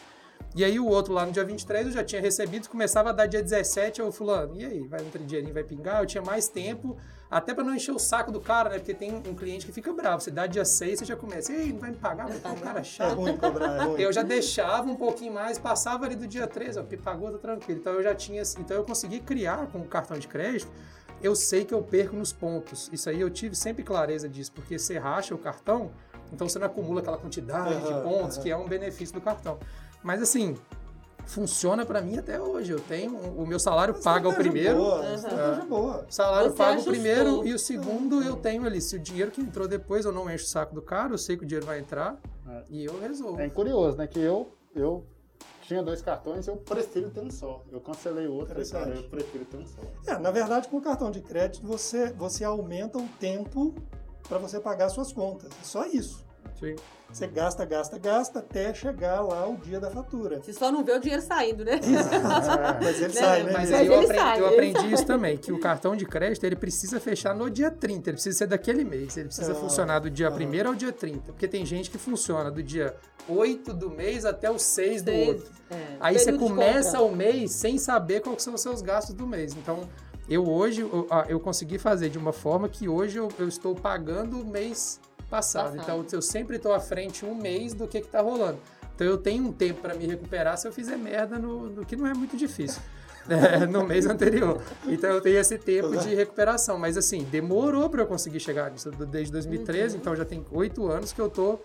E aí o outro lá no dia 23 eu já tinha recebido, começava a dar dia 17, eu fulano, e aí, vai um dinheirinho, vai pingar? Eu tinha mais tempo, até para não encher o saco do cara, né? Porque tem um cliente que fica bravo, você dá dia 6, você já começa, ei, não vai me pagar, vai um cara É chato. ruim cobrar, é ruim. Eu já deixava um pouquinho mais, passava ali do dia 13, ó, pagou, tá tranquilo. Então eu já tinha, então eu consegui criar com o cartão de crédito. Eu sei que eu perco nos pontos. Isso aí eu tive sempre clareza disso, porque você racha o cartão, então você não acumula aquela quantidade de Aham, pontos, aham. que é um benefício do cartão. Mas assim, funciona pra mim até hoje. Eu tenho, o meu salário paga o primeiro, Boa, salário Você paga o primeiro e o segundo eu tenho ali. Se o dinheiro que entrou depois eu não encho o saco do cara, eu sei que o dinheiro vai entrar É. e eu resolvo. É curioso, né? Que eu, eu tinha dois cartões, eu prefiro ter um só. Eu cancelei outro, Interessante. cara, eu prefiro ter um só. É, na verdade, com o cartão de crédito, você, você aumenta o tempo para você pagar suas contas. É só isso. Sim. Você gasta, gasta, gasta até chegar lá o dia da fatura. Você só não vê o dinheiro saindo, né? Mas ele Né? sai, né? Mas eu aprendi, sai, eu aprendi sai. isso também, que o cartão de crédito ele precisa fechar no dia 30, ele precisa ser daquele mês, ele precisa Ah, funcionar do dia ah. 1 ao dia 30, porque tem gente que funciona do dia 8 do mês até o 6 do Seis, outro. é, Aí você começa o mês sem saber quais são os seus gastos do mês. Então, eu hoje, eu, ah, eu consegui fazer de uma forma que hoje eu, eu estou pagando o mês passado. Passado. Então, eu sempre estou à frente um mês do que está rolando. Então, eu tenho um tempo para me recuperar se eu fizer merda no, no que não é muito difícil. <laughs> é, no mês anterior. Então eu tenho esse tempo de recuperação. Mas assim, demorou para eu conseguir chegar nisso. Desde 2013, então já tem oito anos que eu tô.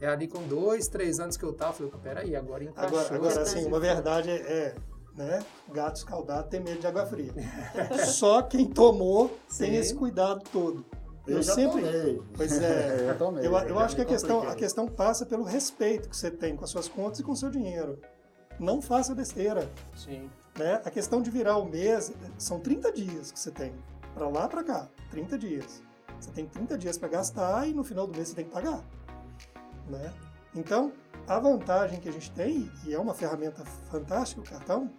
É ali com dois, três anos que eu tava. Falei, peraí, agora encaixou. Agora, agora assim, uma verdade é, né? Gato escaldado tem medo de água fria. <laughs> Só quem tomou tem Sim. esse cuidado todo. Eu, já sempre. tomei. Pois é. <laughs> eu tomei. Eu, eu já acho que a questão, a questão passa pelo respeito que você tem com as suas contas e com o seu dinheiro. Não faça besteira. Sim. Né? A questão de virar o mês são 30 dias que você tem. Para lá, para cá. 30 dias. Você tem 30 dias para gastar e no final do mês você tem que pagar. Né? Então, a vantagem que a gente tem, e é uma ferramenta fantástica o cartão,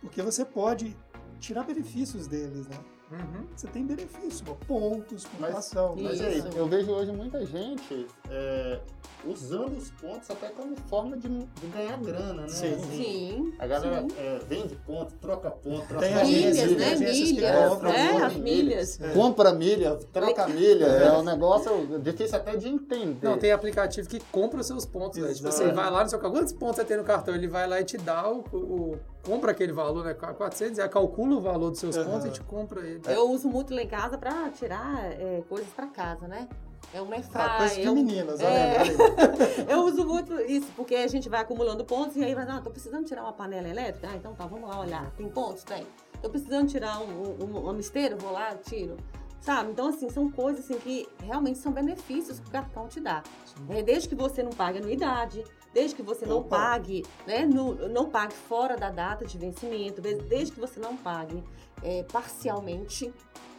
porque você pode tirar benefícios deles, né? Uhum. Você tem benefício, pontos, Mas- pontuação. Mas Isso. aí, eu vejo hoje muita gente é, usando os pontos até como forma de, de ganhar grana, né? Sim. Assim, Sim. A galera sim. é, vende ponto, troca ponto, troca Tem Milhas, tem né? Milhas, compram né? muito As milhas. É. Compra milha, troca milha, é um negócio difícil até de entender. Não, tem aplicativo que compra os seus pontos, né? Tipo, você vai lá no seu cartão, quantos pontos você tem no cartão? Ele vai lá e te dá o- o- compra aquele valor, né? 400, aí calcula o valor dos seus Aham. pontos e te compra ele. Eu uso muito lá em casa pra tirar é, coisas pra casa, né? É uma Ah, airfryer, coisa de é um- meninas, é. aí. <laughs> Eu uso muito isso, porque a gente vai acumulando pontos e aí vai, não, tô precisando tirar uma panela elétrica. Ah, então tá, vamos lá olhar. Tem pontos? Tem. Tô precisando tirar um, um, uma misteira, vou lá, tiro. Sabe? Então, assim, são coisas assim, que realmente são benefícios que o cartão te dá. É, desde que você não pague anuidade, desde que você não Opa. pague, né? No, não pague fora da data de vencimento, desde, que você não pague é, parcialmente.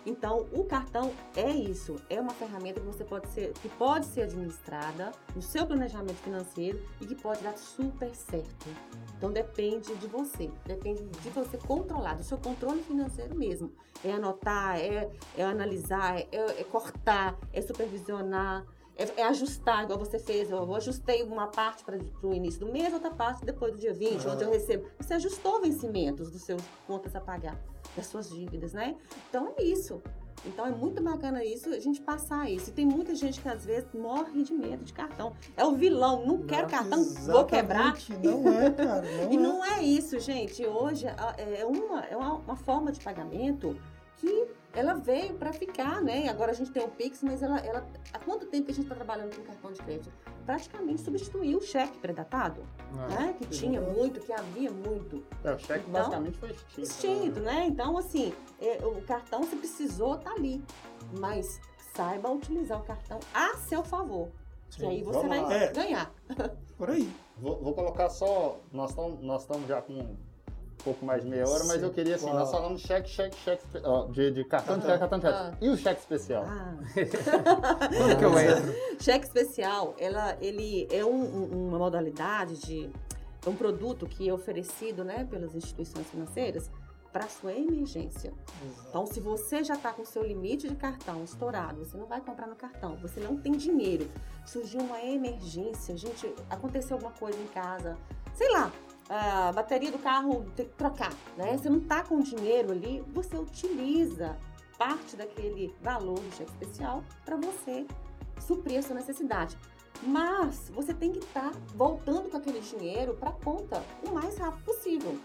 Então, o cartão é isso, é uma ferramenta que você pode ser, que pode ser administrada no seu planejamento financeiro e que pode dar super certo. Então depende de você, depende de você controlar, do seu controle financeiro mesmo. É anotar, é, é analisar, é, é cortar, é supervisionar, é, é ajustar, igual você fez. Eu ajustei uma parte para o início do mês, outra parte depois do dia 20, onde eu recebo. Você ajustou vencimentos dos seus contas a pagar, das suas dívidas, né? Então é isso. Então é muito bacana isso, a gente passar isso. E tem muita gente que às vezes morre de medo de cartão. É o vilão, não quero cartão, vou quebrar. Não é, cara. <laughs> Não E é. não é isso, gente. Hoje é uma, é uma, uma forma de pagamento que ela veio para ficar, né? Agora a gente tem o Pix, mas ela, ela há quanto tempo que a gente está trabalhando com cartão de crédito? Praticamente substituiu o cheque predatado, Ah. né? Que tinha muito, que havia muito É, o cheque Então, basicamente foi extinto. extinto, né? Então, assim, é, o cartão, se precisou, tá ali. Mas saiba utilizar o cartão a seu favor. Que aí você vai lá. É. ganhar. <laughs> Por aí. Vou, vou colocar só. Nós estamos nós já com pouco mais de meia hora, mas eu queria assim, nós falamos cheque, cheque, cheque, de, de cartão de crédito, cartão de crédito. Ah. E o cheque especial? Ah. <laughs> Quando que eu entro? Cheque especial, ela, ele é um- um- uma modalidade de é um produto que é oferecido, né, pelas instituições financeiras para sua emergência. Então, se você já está com seu limite de cartão estourado, você não vai comprar no cartão, você não tem dinheiro, surgiu uma emergência, gente, aconteceu alguma coisa em casa, sei lá, a bateria do carro tem que trocar, né? Você não está com dinheiro ali, você utiliza parte daquele valor do cheque especial para você suprir a sua necessidade. Mas você tem que estar voltando com aquele dinheiro para a conta o mais rápido possível.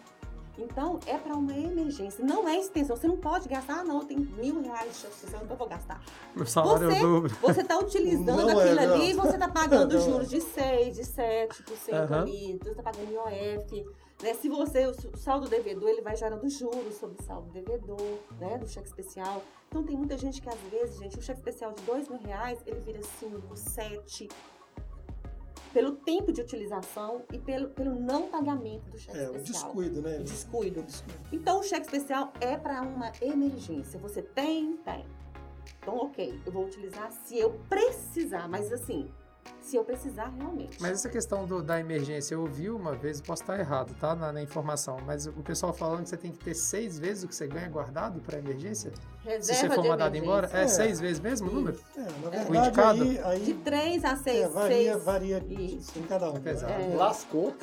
Então, é para uma emergência. Não é extensão. Você não pode gastar, ah, não, eu tenho mil reais de cheque especial, então eu vou gastar. Meu salário Você- é o dobro. Você está utilizando Não é, aquilo não. ali e você está pagando <laughs> Não é. juros de 6, de 7% Aham. ali, você está pagando IOF. Né? Se você, o saldo devedor, ele vai gerando juros sobre o saldo devedor, né? Do cheque especial. Então tem muita gente que às vezes, gente, o cheque especial de dois mil reais, ele vira 5, 7. Pelo tempo de utilização e pelo, pelo não pagamento do cheque É, o especial. descuido, né? O descuido. Descuido. Então, o cheque especial é para uma emergência. Você tem? Tem. Então, ok, eu vou utilizar se eu precisar, mas assim, se eu precisar realmente. Mas essa questão do- da emergência, eu ouvi uma vez, posso estar errado, tá? Na, na informação, mas o pessoal falando que você tem que ter seis vezes o que você ganha guardado para emergência? Se Reserva você for mandado embora? É, É. seis vezes mesmo o número? É, na É. verdade, O indicado? aí, aí De 3 a 6. é, varia, varia Isso. em cada um. É pesado. né? É. Lascou.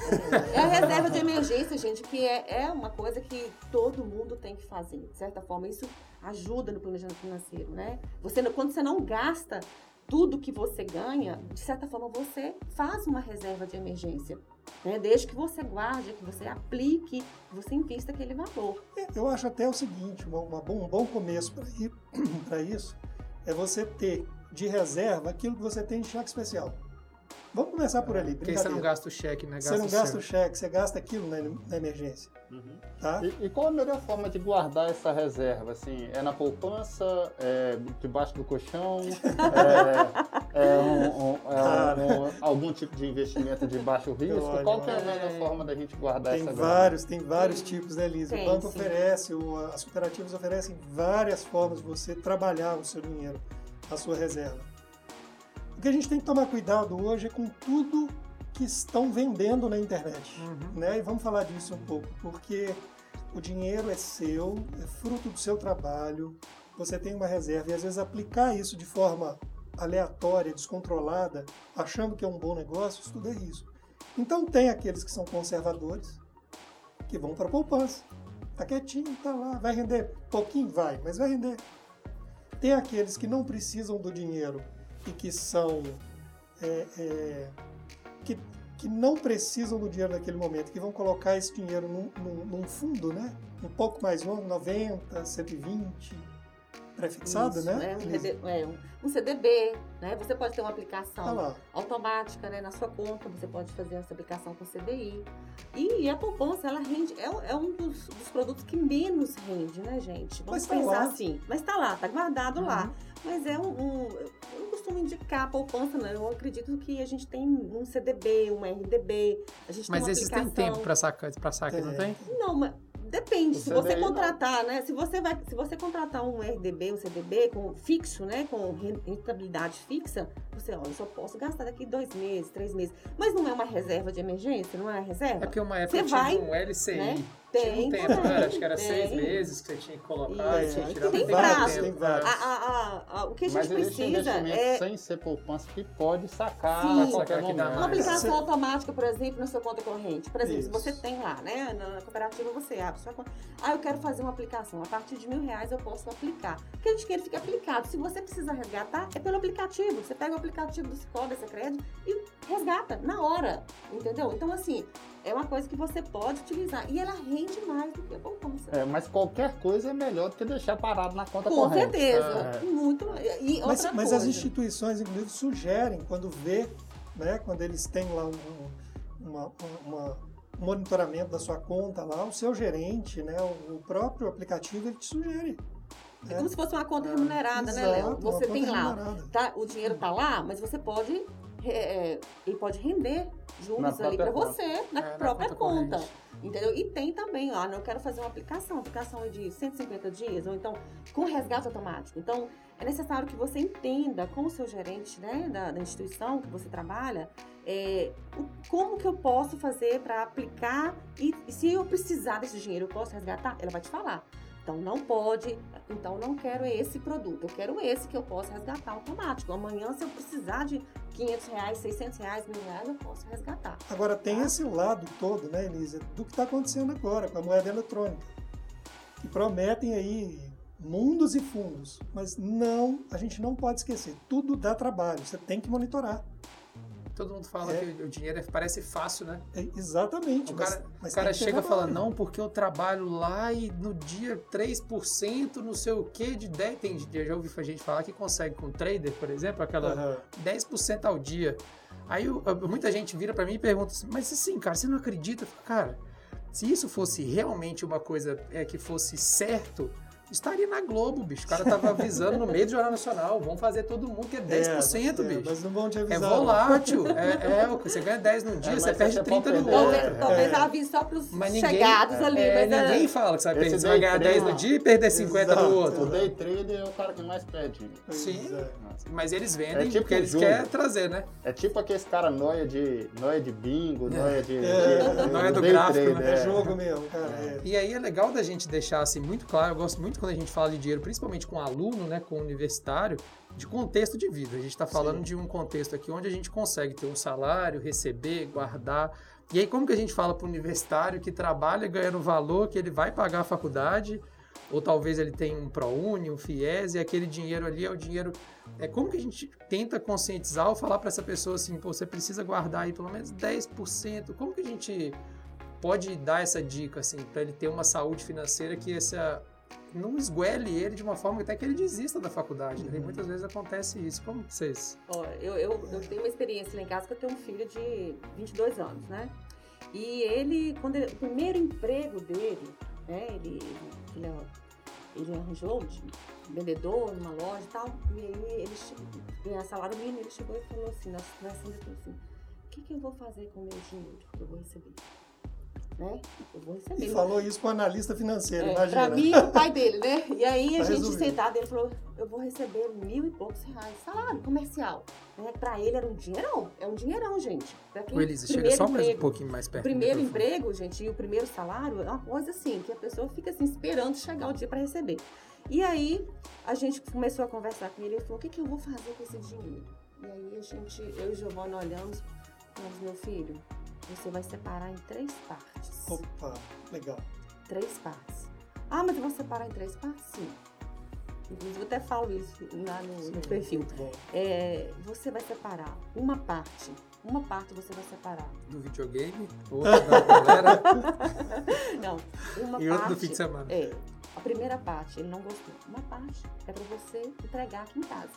É a reserva de emergência, gente, que é, é uma coisa que todo mundo tem que fazer. De certa forma, isso ajuda no planejamento financeiro, né? Você, quando você não gasta tudo que você ganha, de certa forma, você faz uma reserva de emergência. Né? Desde que você guarde, que você aplique, que você invista aquele valor. Eu acho até o seguinte, uma, uma bom- um bom começo para <clears throat> isso é você ter de reserva aquilo que você tem de cheque especial. Vamos começar por ali, Porque aí você não gasta o cheque, né? Você não o gasta o cheque, você gasta aquilo na, na emergência, tá? E, e qual a melhor forma de guardar essa reserva? Assim, é na poupança, é debaixo do colchão, <laughs> é, é um- um- é um- algum tipo de investimento de baixo risco? Olha, qual que é a melhor forma da gente guardar Tem essa vários, tem vários tipos, né, Elisa? O Tem, banco sim. oferece, o- as cooperativas oferecem várias formas de você trabalhar o seu dinheiro, a sua reserva. O que a gente tem que tomar cuidado hoje é com tudo que estão vendendo na internet. Uhum. né? E vamos falar disso um pouco, porque o dinheiro é seu, é fruto do seu trabalho, você tem uma reserva e às vezes aplicar isso de forma aleatória, descontrolada, achando que é um bom negócio, isso tudo é risco. Então tem aqueles que são conservadores, que vão para a poupança. Tá quietinho, tá lá, vai render pouquinho, vai, mas vai render. Tem aqueles que não precisam do dinheiro e que são é, é, que, que não precisam do dinheiro naquele momento, que vão colocar esse dinheiro num, num- num fundo, né? Um pouco mais longo, 90, 120, pré-fixado, Isso, né? Um, Eles- CD é, um- um CDB, né? Você pode ter uma aplicação Tá lá. automática, né? Na sua conta, você pode fazer essa aplicação com CDI. E, e a poupança, ela rende, é, é um dos, dos produtos que menos rende, né, gente? Vamos Mas tá pensar lá. assim. Mas tá lá, tá guardado lá. Mas é um, um- Eu não costumo indicar a poupança, não. Eu acredito que a gente tem um CDB, um RDB, a gente Mas tem uma esses têm tempo para sacar, pra sacar, não tem? Não, mas depende. O Se você não. contratar, né? Se você vai, se você contratar um RDB, um CDB com fixo, né? Com ren- rentabilidade fixa, você, ó, eu só posso gastar daqui dois meses, três meses. Mas não é uma reserva de emergência, não é É reserva? porque uma época Você tinha vai, um LCI. né? Tinha Tem um tempo, também, não era? Acho que era tem. seis meses que você tinha que colocar, Isso. e tinha que tirar Tem prazo. tempo, Tem né? vários. A- a- a- a- o que a gente Mas precisa investimento é sem ser poupança que pode sacar Sim. qualquer que momento. Uma aplicação Você- automática, por exemplo, na sua conta corrente. Por exemplo, Isso. se você tem lá, né? Na cooperativa você abre sua conta. Ah, eu quero fazer uma aplicação. A partir de mil reais eu posso aplicar. Porque a gente quer fica aplicado. Se você precisa resgatar, é pelo aplicativo. Você pega o aplicativo do Cicobi, essa crédito, e resgata na hora. Entendeu? Então, assim, é uma coisa que você pode utilizar. E ela rende mais do que a poupança. É, mas qualquer coisa é melhor do que deixar parado na conta Com corrente. certeza. É. Muito. E Mas, outra mas coisa. as instituições, inclusive, sugerem, quando vê, né, quando eles têm lá um, uma- uma- um monitoramento da sua conta lá, o seu gerente, né, o, o próprio aplicativo, ele te sugere. É como se fosse uma conta remunerada, né, Exato, Léo? Você tem lá, tá, o dinheiro tá lá, mas você pode, é, ele pode render juros Na ali para conta. você, na É, na própria conta conta. corrente. Entendeu? E tem também, ó, eu quero fazer uma aplicação, aplicação é de 150 dias, ou então com resgate automático. Então, é necessário que você entenda com o seu gerente né, da, da instituição que você trabalha, é, o- como que eu posso fazer para aplicar e, e se eu precisar desse dinheiro, eu posso resgatar? Ela vai te falar. Então não pode, então não quero esse produto, eu quero esse que eu posso resgatar automático. Amanhã, se eu precisar de 500 reais, 600 reais, mil reais, eu posso resgatar. Agora, tem esse lado todo, né, Elisa, do que está acontecendo agora com a moeda eletrônica. Que prometem aí mundos e fundos. Mas não, a gente não pode esquecer, tudo dá trabalho, você tem que monitorar. Todo mundo fala É. que o dinheiro é- parece fácil, né? É, exatamente. O mas- cara, mas o cara chega e fala, não, porque eu trabalho lá e no dia 3%, não sei o que, de 10. Tem, eu já ouvi gente falar que consegue com trader, por exemplo, aquela Aham. 10% ao dia. Aí o- muita gente vira pra mim e pergunta assim, mas assim, cara, você não acredita? Eu falo, Cara, se isso fosse realmente uma coisa é, que fosse certo, estaria na Globo, bicho. O cara tava avisando no meio do Jornal Nacional, vamos fazer todo mundo que é 10%, É, bicho. Mas não vão te É avisar. volátil, é, é, você ganha 10 num dia, mas você perde você 30 no outro. Talvez, talvez é. ela avise só para os Mas ninguém, chegados ali. é, mas é- ninguém fala que você vai perder. Você vai ganhar 10 no dia e perder 50 no Exato. outro. O day trader é o cara que mais perde. Sim. é. Mas eles vendem É tipo porque eles querem trazer, né? É tipo aqueles cara noia de, noia de bingo, noia de, É. de- Noia do day gráfico, trader, né? É jogo mesmo, cara. é. E aí é legal da gente deixar assim muito claro, eu gosto muito quando a gente fala de dinheiro, principalmente com aluno, né, com universitário, de contexto de vida. A gente está falando Sim. de um contexto aqui onde a gente consegue ter um salário, receber, guardar. E aí como que a gente fala para o universitário que trabalha ganhando valor, que ele vai pagar a faculdade, ou talvez ele tenha um ProUni, um FIES, e aquele dinheiro ali é o dinheiro... É como que a gente tenta conscientizar ou falar para essa pessoa assim, pô, você precisa guardar aí pelo menos 10%. Como que a gente pode dar essa dica assim para ele ter uma saúde financeira que essa não esguele ele de uma forma até que ele desista da faculdade. né? E muitas vezes acontece isso. Como que vocês? Ó, eu, eu, eu tenho uma experiência lá em casa que eu tenho um filho de 22 anos, né? E ele, quando ele- o primeiro emprego dele, né? Ele, ele, é- ele arranjou de vendedor numa loja e tal. E aí ele ganhava salário mínimo, ele chegou e falou assim, nós conversamos assim, o que, que eu vou fazer com o meu dinheiro que eu vou receber? Né? Eu vou receber. E falou isso para o analista financeiro, É, imagina. pra mim, o pai dele, né? E aí a Tá gente resolvido. sentado, ele falou, eu vou receber mil e poucos reais, salário comercial. Né? Pra ele era um dinheirão, é um dinheirão, gente. Pra quem- Elisa, chega primeiro só mais um emprego, pouquinho mais perto. Primeiro emprego, gente, e o primeiro salário é uma coisa assim, que a pessoa fica assim, esperando chegar o dia para receber. E aí, a gente começou a conversar com ele, ele falou, o que, que eu vou fazer com esse dinheiro? E aí, a gente, eu e Giovana olhamos, falamos, meu filho, você vai separar em três partes. Opa, legal. Três partes. Ah, mas eu vou separar em três partes? Sim. Inclusive, eu até falo isso lá no, no perfil. É, você vai separar uma parte. Uma parte você vai separar. Do videogame, <laughs> outra da galera <laughs> Não, uma e outra parte. do fim de semana. É, a primeira parte ele não gostou. Uma parte é para você entregar aqui em casa.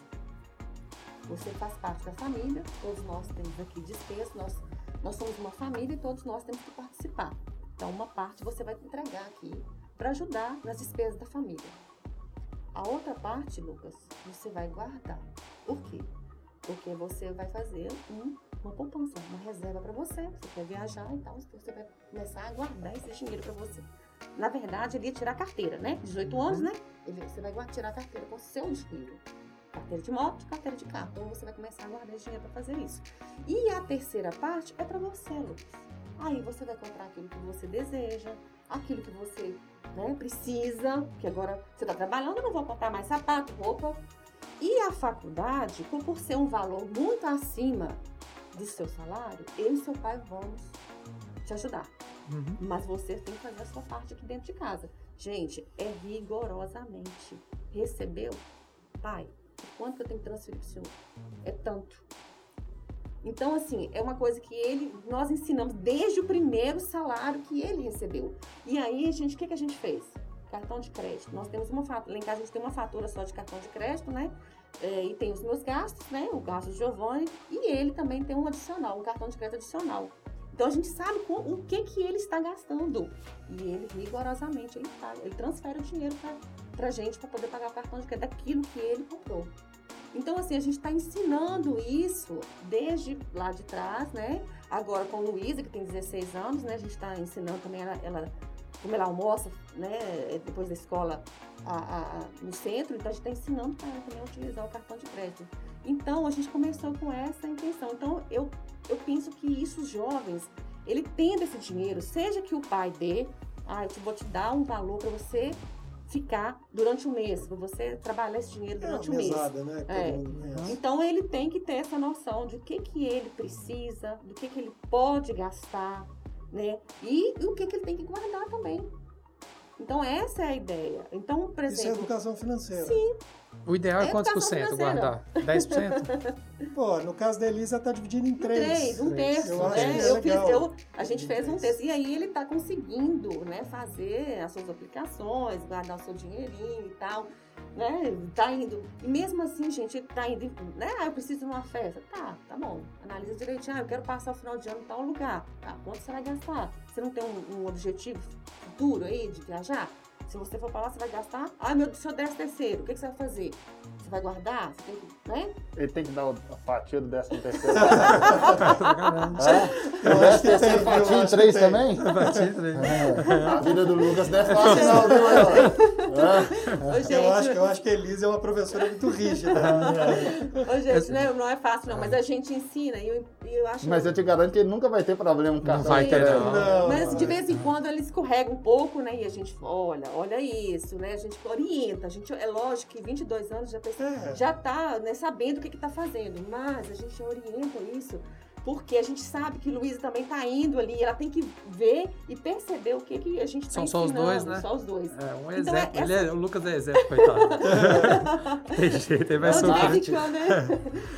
Você faz parte da família, todos nós temos aqui despesas, nós, nós somos uma família e todos nós temos que participar. Então, uma parte você vai entregar aqui para ajudar nas despesas da família. A outra parte, Lucas, você vai guardar. Por quê? Porque você vai fazer um- uma poupança, uma reserva para você. Você quer viajar, então você vai começar a guardar esse dinheiro para você. Na verdade, ele ia tirar a carteira, né? 18 anos, né? Você vai tirar a carteira com o seu dinheiro. Carteira de moto, carteira de carro. Então você vai começar a guardar dinheiro para fazer isso. E a terceira parte é para você, Lucas. Aí você vai comprar aquilo que você deseja, aquilo que você né, precisa, que agora você está trabalhando, eu não vou comprar mais sapato, roupa. E a faculdade, por por ser um valor muito acima do seu salário, eu e seu pai vamos te ajudar. Uhum. Mas você tem que fazer a sua parte aqui dentro de casa. Gente, é rigorosamente. Recebeu? Pai, quanto que eu tenho que transferir pro senhor? É tanto. Então, assim, é uma coisa que ele, nós ensinamos desde o primeiro salário que ele recebeu. E aí, gente, o que, que a gente fez? Cartão de crédito. Nós temos uma fatura, lá em casa a gente tem uma fatura só de cartão de crédito, né? É, e tem os meus gastos, né? O gasto de Giovanni. E ele também tem um adicional, um cartão de crédito adicional. Então a gente sabe com, o que que ele está gastando. E ele rigorosamente ele paga, ele transfere o dinheiro para gente para poder pagar o cartão de crédito daquilo que ele comprou. Então, assim, a gente está ensinando isso desde lá de trás, né? Agora com Luísa, que tem 16 anos, né? A gente está ensinando também ela, ela, como ela almoça, né? Depois da escola a, a, no centro, então a gente está ensinando para ela também a utilizar o cartão de crédito. Então, a gente começou com essa intenção. Então, eu, eu penso que isso, os jovens, ele tendo esse dinheiro, seja que o pai dê, ah, eu vou te dar um valor para você ficar durante um mês, você trabalhar esse dinheiro É durante uma um mês. mesada, né? É. Então ele tem que ter essa noção de o que, que ele precisa, do que, que ele pode gastar, né? E, o que, que ele tem que guardar também. Então essa é a ideia. Então, por Isso é exemplo, educação financeira. sim, O ideal é É quantos por cento financeira. guardar? 10%? <laughs> Pô, no caso da Elisa, tá dividido em três. três, um terço, Eu né? é eu fiz, eu, a gente Em fez um terço. E aí ele está conseguindo, né, fazer as suas aplicações, guardar o seu dinheirinho e tal. Né? Tá indo. E mesmo assim, gente, ele tá indo, né? Ah, eu preciso de uma festa. Tá, tá bom. Analisa direitinho. Ah, eu quero passar o final de ano em tal lugar. Tá, quanto você vai gastar? Você não tem um, um objetivo futuro aí de viajar? Se você for pra lá, você vai gastar. Ah, meu, se eu der terceiro, o que, que você vai fazer? Vai guardar? Você tem que, né? Ele tem que dar o- a fatia do décimo terceiro. <laughs> É? tem, Décimo viu? fatia em três também? É. A vida do Lucas não é fácil não, viu? É. Ô, gente, Eu acho, eu acho que a Elisa é uma professora muito rígida. Ô, gente, né, não é fácil não, mas a gente ensina e eu, eu acho... Mas eu te garanto que ele nunca vai ter problema com cartão vai de ter, não. Não, Mas de vez em quando ele escorrega um pouco, né? E a gente, olha, olha isso, né? A gente orienta. A gente, é lógico que 22 anos já, pensa- É. já tá né, sabendo o que que tá fazendo, mas a gente orienta isso porque a gente sabe que Luísa também tá indo ali, ela tem que ver e perceber o que que a gente tá São só os ensinando, dois, né? Só os dois. É, um Então, é essa- Ele é, o Lucas é exemplo, coitado. <laughs> Tem jeito, ele vai de sofrer. né?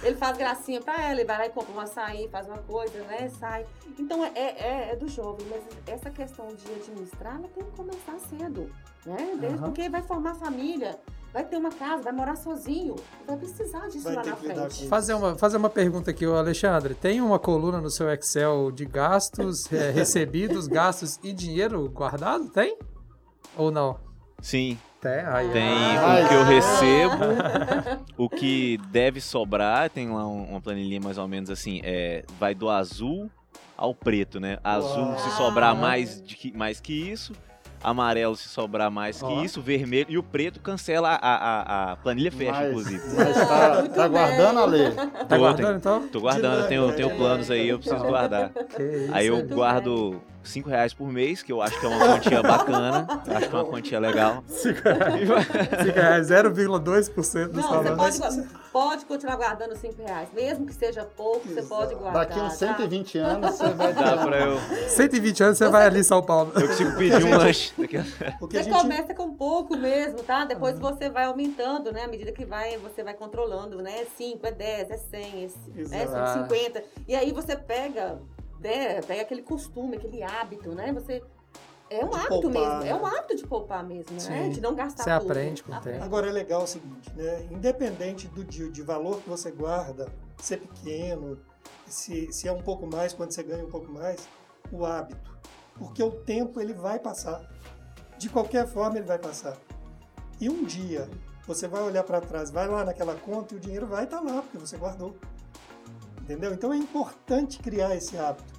Ele faz gracinha pra ela, ele vai lá e compra um açaí, faz uma coisa, né? Sai. Então é, é, é do jovem, mas essa questão de administrar, ela tem que começar cedo, né? Desde Aham. porque vai formar família, vai ter uma casa, vai morar sozinho, vai precisar disso Vai lá na frente. Fazer uma, fazer uma pergunta aqui, ô Alexandre. Tem uma coluna no seu Excel de gastos é, <laughs> recebidos, gastos e dinheiro guardado? Tem? Ou não? Sim, Tem. Aí, tem Ah, o que eu recebo, <laughs> o que deve sobrar, tem lá um- uma planilhinha mais ou menos assim, é, vai do azul ao preto, né? Azul se sobrar Ah. mais, de mais que isso, amarelo se sobrar mais que isso, vermelho, e o preto cancela a, a, a planilha fecha, Mas- inclusive. Mas tá, <laughs> tá guardando a lei. Tá Tô, guardando então? Tô guardando, tenho, tenho planos aí, eu preciso guardar. Que isso. Aí eu Muito guardo 5 reais por mês, que eu acho que é uma quantia bacana, eu acho que é uma quantia legal. Cinco reais. Cinco reais, 0,2% do Não, você salário. pode, pode continuar guardando 5 reais. Mesmo que seja pouco, você pode guardar. Daqui uns tá? 120 anos você vai Dá pra eu. 120 anos você vai ali em São Paulo. Eu consigo pedir um lanche. Você gente, começa com pouco mesmo, tá? Depois você vai aumentando, né? À medida que vai, você vai controlando, né? É 5, é 10, é 100, é, é Exato. 150. E aí você pega, né? Pega aquele costume, aquele hábito, né? Você... É um De hábito poupar, mesmo, né? é um hábito de poupar mesmo, né? Sim. De não gastar Você tudo. aprende com o tempo. Agora é legal o seguinte, né? Independente do de, de valor que você guarda, se é pequeno, se, se é um pouco mais, quando você ganha um pouco mais, o hábito. Porque o tempo ele vai passar. De qualquer forma ele vai passar. E um dia você vai olhar para trás, vai lá naquela conta e o dinheiro vai estar lá, porque você guardou. Entendeu? Então é importante criar esse hábito.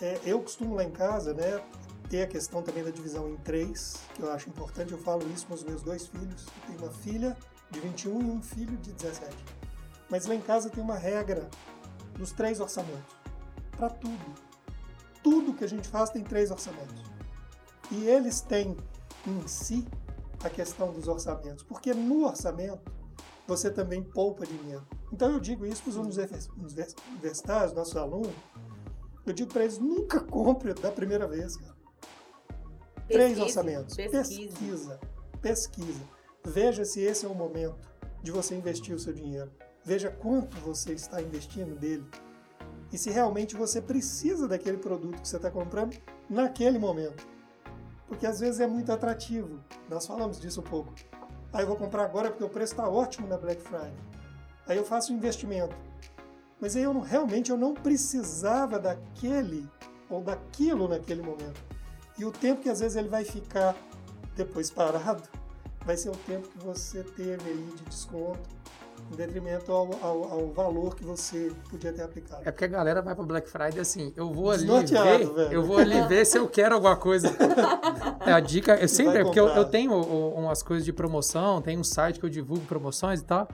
É, eu costumo lá em casa, né, ter a questão também da divisão em três, que eu acho importante. Eu falo isso com os meus dois filhos. Eu tenho uma filha de 21 e um filho de 17. Mas lá em casa tem uma regra dos três orçamentos. Para tudo. Tudo que a gente faz tem três orçamentos. E eles têm em si a questão dos orçamentos. Porque no orçamento você também poupa dinheiro. Então eu digo isso para os univers- univers- universitários, nossos alunos. Eu digo para eles, nunca compre da primeira vez, cara. Três Pesquise, orçamentos. pesquise. Pesquisa. Pesquisa. Veja se esse é o momento de você investir o seu dinheiro. Veja quanto você está investindo dele. e se realmente você precisa daquele produto que você está comprando naquele momento. Porque às vezes é muito atrativo. Nós falamos disso um pouco. Aí eu vou comprar agora porque o preço está ótimo na Black Friday. Aí eu faço um investimento. Mas aí eu não, realmente eu não precisava daquele ou daquilo naquele momento. E o tempo que às vezes ele vai ficar depois parado vai ser o tempo que você teve aí de desconto em detrimento ao, ao, ao valor que você podia ter aplicado. É porque a galera vai para Black Friday assim, eu vou ali ver, velho. eu vou ali ver se eu quero alguma coisa. É a dica, eu sempre, vai porque eu, eu tenho umas coisas de promoção, tem um site que eu divulgo promoções e tal,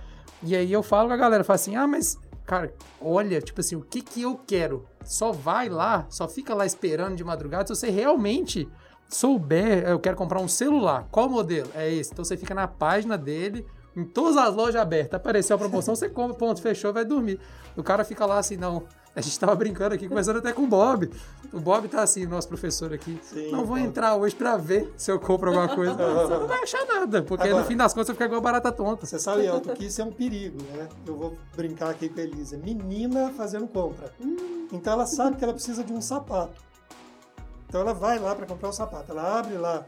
e aí eu falo com a galera, falo assim, ah, mas, cara, olha, tipo assim, o que que eu quero? Só vai lá, só fica lá esperando de madrugada, se você realmente souber, eu quero comprar um celular, qual modelo? É esse. Então você fica na página dele, em todas as lojas abertas, apareceu a promoção, você compra, ponto, fechou, vai dormir. O cara fica lá assim, não. <laughs> A gente tava brincando aqui, conversando até com o Bob. O Bob tá assim, nosso professor aqui. Sim, não vou Bob. entrar hoje pra ver se eu compro alguma coisa. <laughs> Você não vai achar nada, porque Agora- no fim das contas você fica igual barata tonta. Você sabe, Elton, que isso é um perigo, né? Eu vou brincar aqui com a Elisa. Menina fazendo compra. Então ela sabe que ela precisa de um sapato. Então ela vai lá para comprar o sapato. Ela abre lá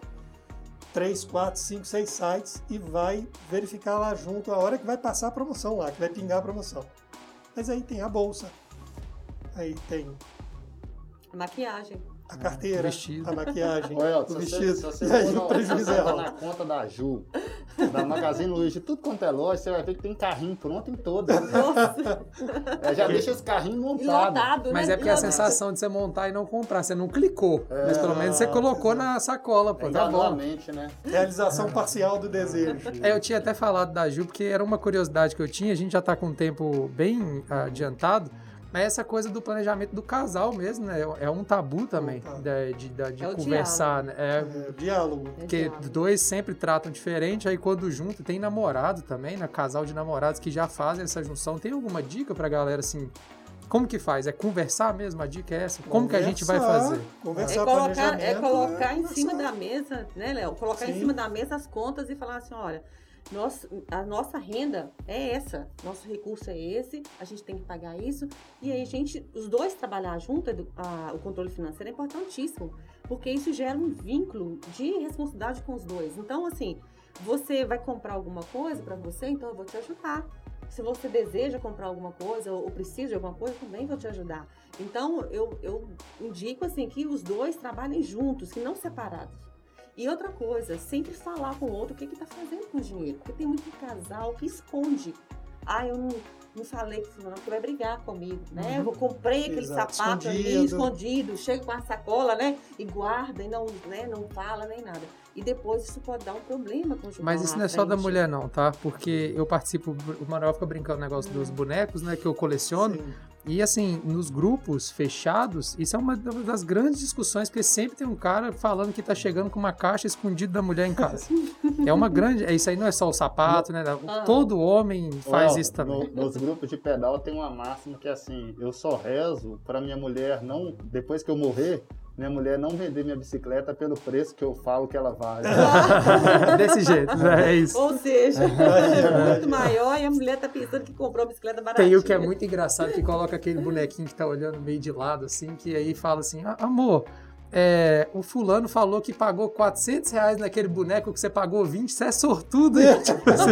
3, 4, 5, 6 sites e vai verificar lá junto a hora que vai passar a promoção lá, que vai pingar a promoção. Mas aí tem a bolsa. Aí tem Maquiagem. a carteira, vestido. a maquiagem, Olha, o se você, vestido. você E aí o prejuízo é alto. na conta da Ju, da Magazine Luiza, de tudo quanto é loja, você vai ver que tem carrinho pronto em todas. Nossa, É, já deixa os carrinhos montados. lotado, Mas né? é porque a sensação de você montar e não comprar, você não clicou. É, mas pelo menos você colocou exato. na sacola, pô, tá a bom. né? Realização parcial do desejo. É, eu tinha até falado da Ju, porque era uma curiosidade que eu tinha, a gente já tá com um tempo bem ah, adiantado, mas essa coisa do planejamento do casal mesmo, né? É um tabu também, tabu. de, de, de- de É conversar, né? É, É, diálogo. É porque diálogo. dois sempre tratam diferente, aí quando junto, tem namorado também, né? Casal de namorados que já fazem essa junção. Tem alguma dica pra galera, assim, como que faz? É conversar mesmo? A dica é essa? Como que a gente vai Conversar, fazer? Conversar É colocar, é colocar é em cima conversar. da mesa, né, Léo? Colocar em Sim. cima da mesa as contas e falar assim, olha, nós, a nossa renda é essa, nosso recurso é esse, a gente tem que pagar isso. E aí, gente, os dois trabalhar junto, edu- a- o controle financeiro é importantíssimo, porque isso gera um vínculo de responsabilidade com os dois. Então, assim, você vai comprar alguma coisa para você, então eu vou te ajudar. Se você deseja comprar alguma coisa ou precisa de alguma coisa, também vou te ajudar. Então, eu, eu indico assim que os dois trabalhem juntos, que não separados. E outra coisa, sempre falar com o outro o que está fazendo com o dinheiro. Porque tem muito casal que esconde. Ah, eu não, não falei com fulano vai brigar comigo, né? Eu comprei aquele Exato, sapato ali escondido. escondido, chega com a sacola, né? E guarda e não, né, não fala nem nada. E depois isso pode dar um problema com o Mas isso não é só da frente. mulher, não, tá? Porque eu participo, o Manuel fica brincando no negócio dos bonecos, né? Que eu coleciono. Sim. E assim, nos grupos fechados, isso é uma das grandes discussões, porque sempre tem um cara falando que tá chegando com uma caixa escondida da mulher em casa. é uma grande. Isso aí não é só o sapato, né? Ah. Todo homem faz Ó, isso também. no- nos grupos de pedal tem uma máxima que é assim, eu só rezo pra minha mulher não, depois que eu morrer, minha mulher não vender minha bicicleta pelo preço que eu falo que ela vale. <laughs> Desse jeito, né? É isso. Ou seja, é muito maior e a mulher tá pensando que comprou uma bicicleta baratinha. Tem o que é muito engraçado, que coloca aquele bonequinho que tá olhando meio de lado, assim, que aí fala assim, "Ah, amor, é, o fulano falou que pagou 400 reais naquele boneco que você pagou 20, você é sortudo, hein? <laughs> Tipo assim.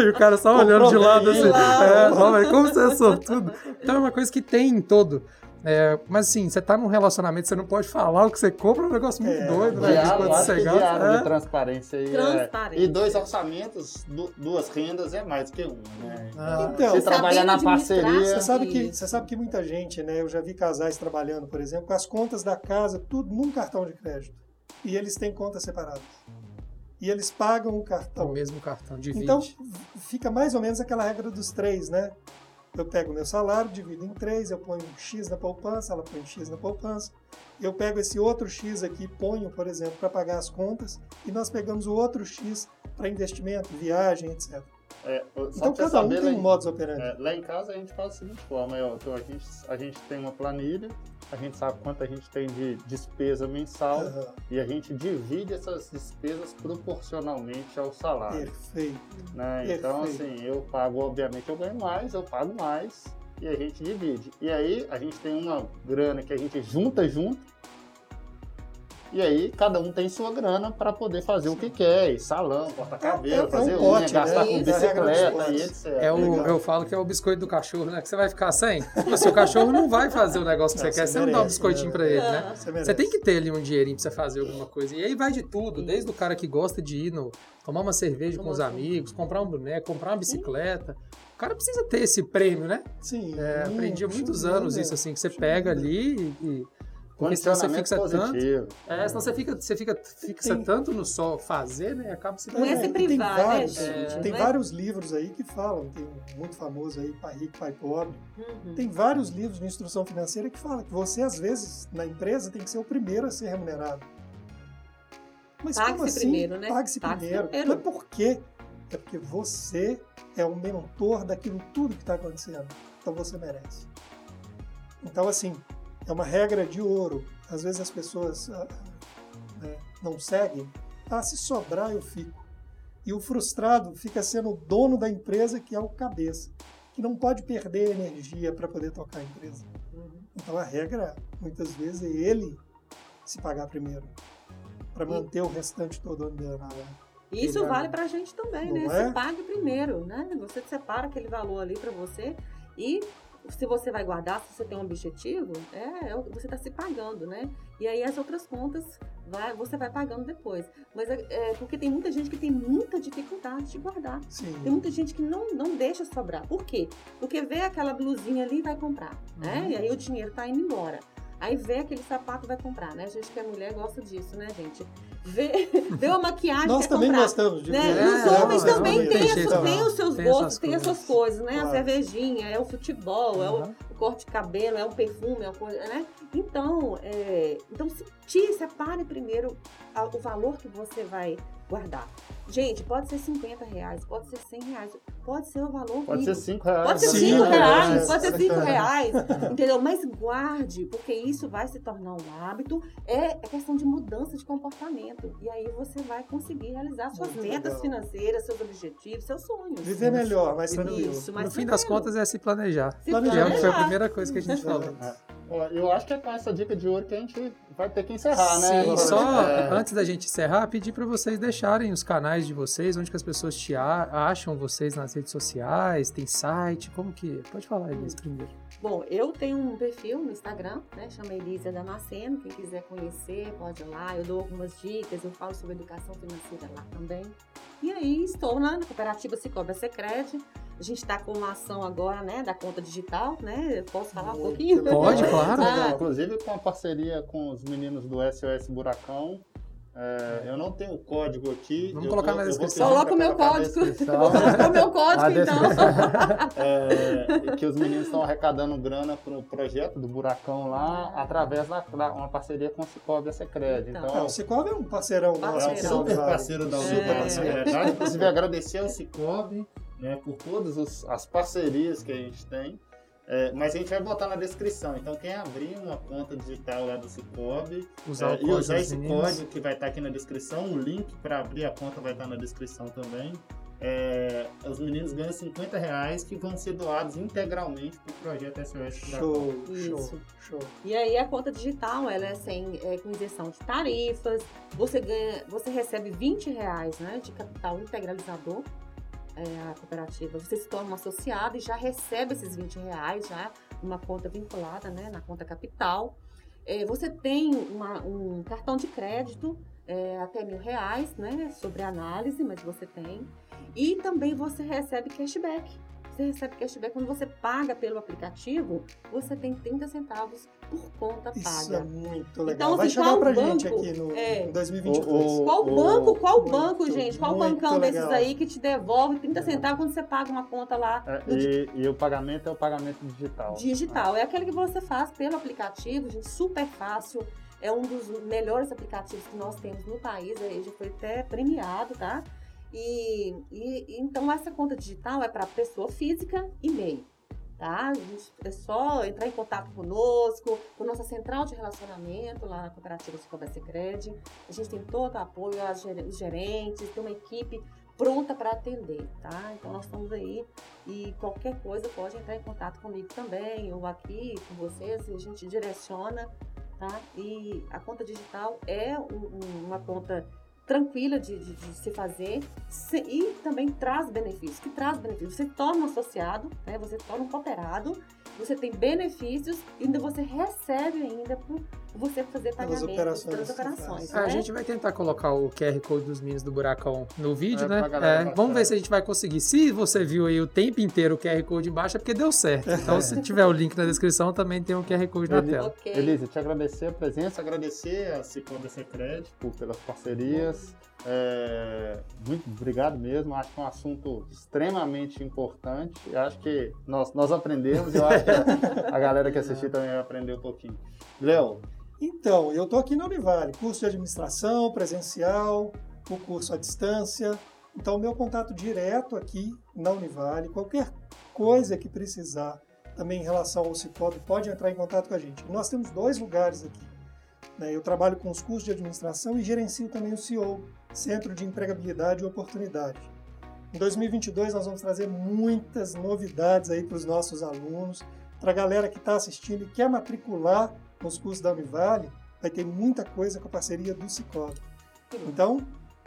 e o cara só olhando de lado, assim, é, "Ó, mas como você é sortudo? Então é uma coisa que tem em todo. É, mas assim, você tá num relacionamento, você não pode falar o que você compra, é um negócio muito É, doido, né? De Diálogo, quanto acho você gasta. diálogo é. de transparência aí. é- Transparência. E dois orçamentos, du- duas rendas é mais do que uma, né? Ah. Então, Se trabalhar na parceria. Você sabe, que, isso. você sabe que muita gente, né? Eu já vi casais trabalhando, por exemplo, com as contas da casa, tudo num cartão de crédito. E eles têm contas separadas. E eles pagam o É o cartão. mesmo cartão, divide. Então, fica mais ou menos aquela regra dos três, né? Eu pego meu salário, divido em três, eu ponho um X na poupança, ela põe um X na poupança. Eu pego esse outro X aqui, ponho, por exemplo, para pagar as contas, e nós pegamos o outro X para investimento, viagem, etc. É, Então, cada um saber, tem lá um modus operandi. É, lá em casa a gente faz da seguinte forma, então a, gente, a gente tem uma planilha, a gente sabe quanto a gente tem de despesa mensal Aham, e a gente divide essas despesas proporcionalmente ao salário. perfeito. Né? Então, perfeito. assim, eu pago, obviamente, eu ganho mais, eu pago mais e a gente divide. E aí a gente tem uma grana que a gente junta junto. E aí cada um tem sua grana para poder fazer o que quer, ir salão, cortar cabelo, É- é um fazer pote, unha, né? gastar com. É regra dos bicicleta potes. e etc. É o, eu falo que é o biscoito do cachorro, né? Que você vai ficar sem. O seu cachorro não vai fazer o negócio que Não, você quer, você você não dá um merece, biscoitinho né? pra ele, né? Você, merece. Você tem que ter ali um dinheirinho pra você fazer alguma coisa. E aí vai de tudo, desde o cara que gosta de ir no, tomar uma cerveja com os amigos, comprar um boneco, comprar uma bicicleta. O cara precisa ter esse prêmio, né? Sim. É, aprendi há muitos anos isso, assim, que você pega ali e. porque senão você fixa tanto. positivo. É, senão você fica, você fica fixa Tem- tanto no só fazer, né? Acaba se Não é se tem privar, né, vários, gente? Tem é- vários livros aí que falam, tem um muito famoso aí, Pai Rico, Pai Pobre. Uhum. Tem vários livros de instrução financeira que falam que você, às vezes, na empresa, tem que ser o primeiro a ser remunerado. Mas Pague-se como assim? primeiro, né? Pague-se Pague-se primeiro. primeiro. Mas por quê? É porque você é o mentor daquilo tudo que está acontecendo. Então você merece. Então, assim, é uma regra de ouro. Às vezes as pessoas ah, né, não seguem. Ah, se sobrar, eu fico. E o frustrado fica sendo o dono da empresa, que é o cabeça, que não pode perder energia para poder tocar a empresa. Uhum. Então a regra, muitas vezes, é ele se pagar primeiro, para manter o restante todo andando. né? Isso vale vai- pra gente também, Não né? é? Você pague primeiro, né? Você separa aquele valor ali pra você e se você vai guardar, se você tem um objetivo, é, é você está se pagando, né? E aí as outras contas vai, você vai pagando depois. Mas é, é porque tem muita gente que tem muita dificuldade de guardar. Sim. Tem muita gente que não, não deixa sobrar. Por quê? Porque vê aquela blusinha ali e vai comprar, né? Uhum. E aí o dinheiro tá indo embora. Aí vê aquele sapato e vai comprar, né? A gente que é mulher gosta disso, né, gente? Vê, <laughs> vê uma maquiagem Nós quer também comprar. gostamos de Né? ver. E os É, homens não, também têm, tem os seus Tem gostos, essas têm as coisas. suas coisas, né? A Claro. cervejinha, é o futebol, é o, Uhum. o corte de cabelo, é um perfume, é uma coisa, né? Então, é, então se separe primeiro a- o valor que você vai guardar. Gente, pode ser 50 reais, pode ser 100 reais, pode ser o valor Pode mínimo. ser 5 reais. Pode ser né? 5 Sim, reais, é, pode ser é. 5 reais, entendeu? Mas guarde, porque isso vai se tornar um hábito. É, é questão de mudança de comportamento. E aí você vai conseguir realizar suas Muito metas legal. financeiras, seus objetivos, seus sonhos. Viver melhor, mais tranquilo. Isso, mas No fim das contas é se planejar. se é que planejar. foi a primeira coisa que a gente falou. Ó, Eu acho que é com essa dica de ouro que a gente vai ter que encerrar, né? Sim, só É, antes da gente encerrar, pedir para vocês deixarem os canais de vocês, onde que as pessoas te a- acham vocês nas redes sociais, tem site, como que... Pode falar, Elis, primeiro. Bom, eu tenho um perfil no Instagram, né? Chama Elisa Damasceno. Quem quiser conhecer, pode ir lá. Eu dou algumas dicas, eu falo sobre educação financeira lá também. E aí, estou lá na cooperativa Cicobi Secred. A gente está com uma ação agora, né, da conta digital, né? Eu posso falar um pouquinho? legal. Pode, claro. Ah, Inclusive com a parceria com os meninos do SOS Buracão. É, eu não tenho o código aqui. Vamos eu colocar vou- na descrição. Coloca o meu código. Vou colocar o meu <laughs> código, A então. <laughs> É, que os meninos estão arrecadando grana para o projeto do Buracão lá, através da, da- uma parceria com o Cicobi e a Secred. Então. Então, Ah, o Cicobi é um parceirão nosso. é um super parceiro da É. Universidade. É. Inclusive, agradecer ao Cicobi né, por todas os- as parcerias que a gente tem. É, mas a gente vai botar na descrição. Então, quem abrir uma conta digital lá do Cicobi Usar é, o e código usar esse meninos. código que vai estar aqui na descrição, o link para abrir a conta vai estar na descrição também. É, os meninos ganham 50 reais que vão ser doados integralmente para o projeto SOS. Show, show, show. E aí a conta digital, ela é sem é, com isenção de tarifas. Você ganha, você recebe 20 reais né, de capital integralizador. É, a cooperativa, você se torna um associado e já recebe esses 20 reais já numa conta vinculada, né, na conta capital. É, você tem uma- um cartão de crédito é, até mil reais, né, sobre análise, mas você tem. E também você recebe cashback. Você recebe cashback quando você paga pelo aplicativo, você tem 30 centavos por conta Isso paga. é muito legal. Então, Vai assim, chegar qual pra banco? gente aqui no É. em 2022. O- o- Qual o- banco, qual muito, banco, gente? Qual bancão desses legal. aí que te devolve 30 centavos quando você paga uma conta lá É, e, e o pagamento é o pagamento digital. digital? É aquele que você faz pelo aplicativo, gente, super fácil. É um dos melhores aplicativos que nós temos no país, ele já foi até premiado, tá? E, e- e então essa conta digital é para pessoa física e MEI. Tá? É só entrar em contato conosco, com nossa central de relacionamento lá na cooperativa Cicobi Secred. A gente tem todo o apoio, os gerentes, tem uma equipe pronta para atender, tá? Então nós estamos aí e qualquer coisa pode entrar em contato comigo também, ou aqui com vocês, e a gente direciona, tá? E a conta digital é um, uma conta tranquila de, de, de se fazer se, e também traz benefícios. Que traz benefícios? Você torna associado, né? você torna um cooperado, você tem benefícios e ainda você recebe ainda por você fazer operações. pelas operações. A né? gente vai tentar colocar o QR Code dos meninos do Buracão no vídeo, É, né? É, vamos ver se a gente vai conseguir. Se você viu aí o tempo inteiro o QR Code embaixo, é porque deu certo. Então, se tiver o link na descrição, também tem o QR Code na tela. Ok. Elisa, te agradecer a presença, agradecer a Cicobi Secred por pelas parcerias. É, muito obrigado mesmo. Acho que é um assunto extremamente importante. Eu acho que nós, nós aprendemos. Eu acho que a, a galera que assistiu também vai aprender um pouquinho. Léo, Então, eu estou aqui na Univale, curso de administração presencial, o curso à distância. Então, meu contato direto aqui na Univale, qualquer coisa que precisar também em relação ao Cicobi, pode entrar em contato com a gente. Nós temos dois lugares aqui. né? Eu trabalho com os cursos de administração e gerencio também o CEO, Centro de Empregabilidade e Oportunidade. Em 2022, nós vamos trazer muitas novidades aí para os nossos alunos, para a galera que está assistindo e quer matricular nos cursos da Univale, vai ter muita coisa com a parceria do Cicobi. Então,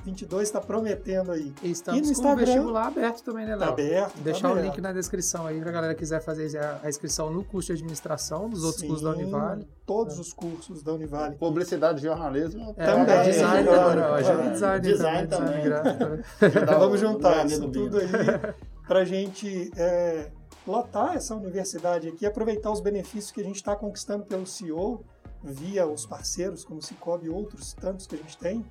22 está prometendo aí. E estamos E no com o Instagram? vestibular aberto também, né, Está Léo? aberto. Deixar tá o aberto. link na descrição aí pra galera que quiser fazer a, a inscrição no curso de administração, dos outros Sim, cursos da Univale. Todos os cursos da Univale. publicidade e jornalismo É, Também, é design? Já é design, Design também, também. design né? <laughs> O- Vamos juntar isso do tudo aí <laughs> para a gente é, lotar essa universidade aqui, aproveitar os benefícios que a gente está conquistando pelo CEO, via os parceiros como Cicobi e outros tantos que a gente tem,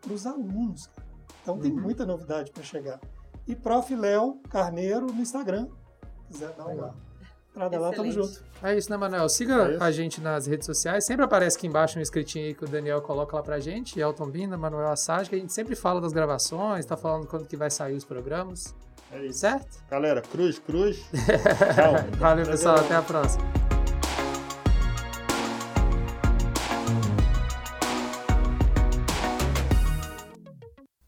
para os alunos. cara. Então tem Uhum. muita novidade para chegar. E Prof. Léo Carneiro no Instagram. Se quiser dar uma Legal. entrada lá, tamo junto. É isso, né, Manuel? É Siga isso. a gente nas redes sociais. Sempre aparece aqui embaixo um escritinho aí que o Daniel coloca lá pra gente. Elton Bina, Manuel Assad, que a gente sempre fala das gravações, tá falando quando que vai sair os programas. É isso. Certo? Galera, cruz, cruz. <laughs> Tchau. Valeu, pessoal. Até a próxima.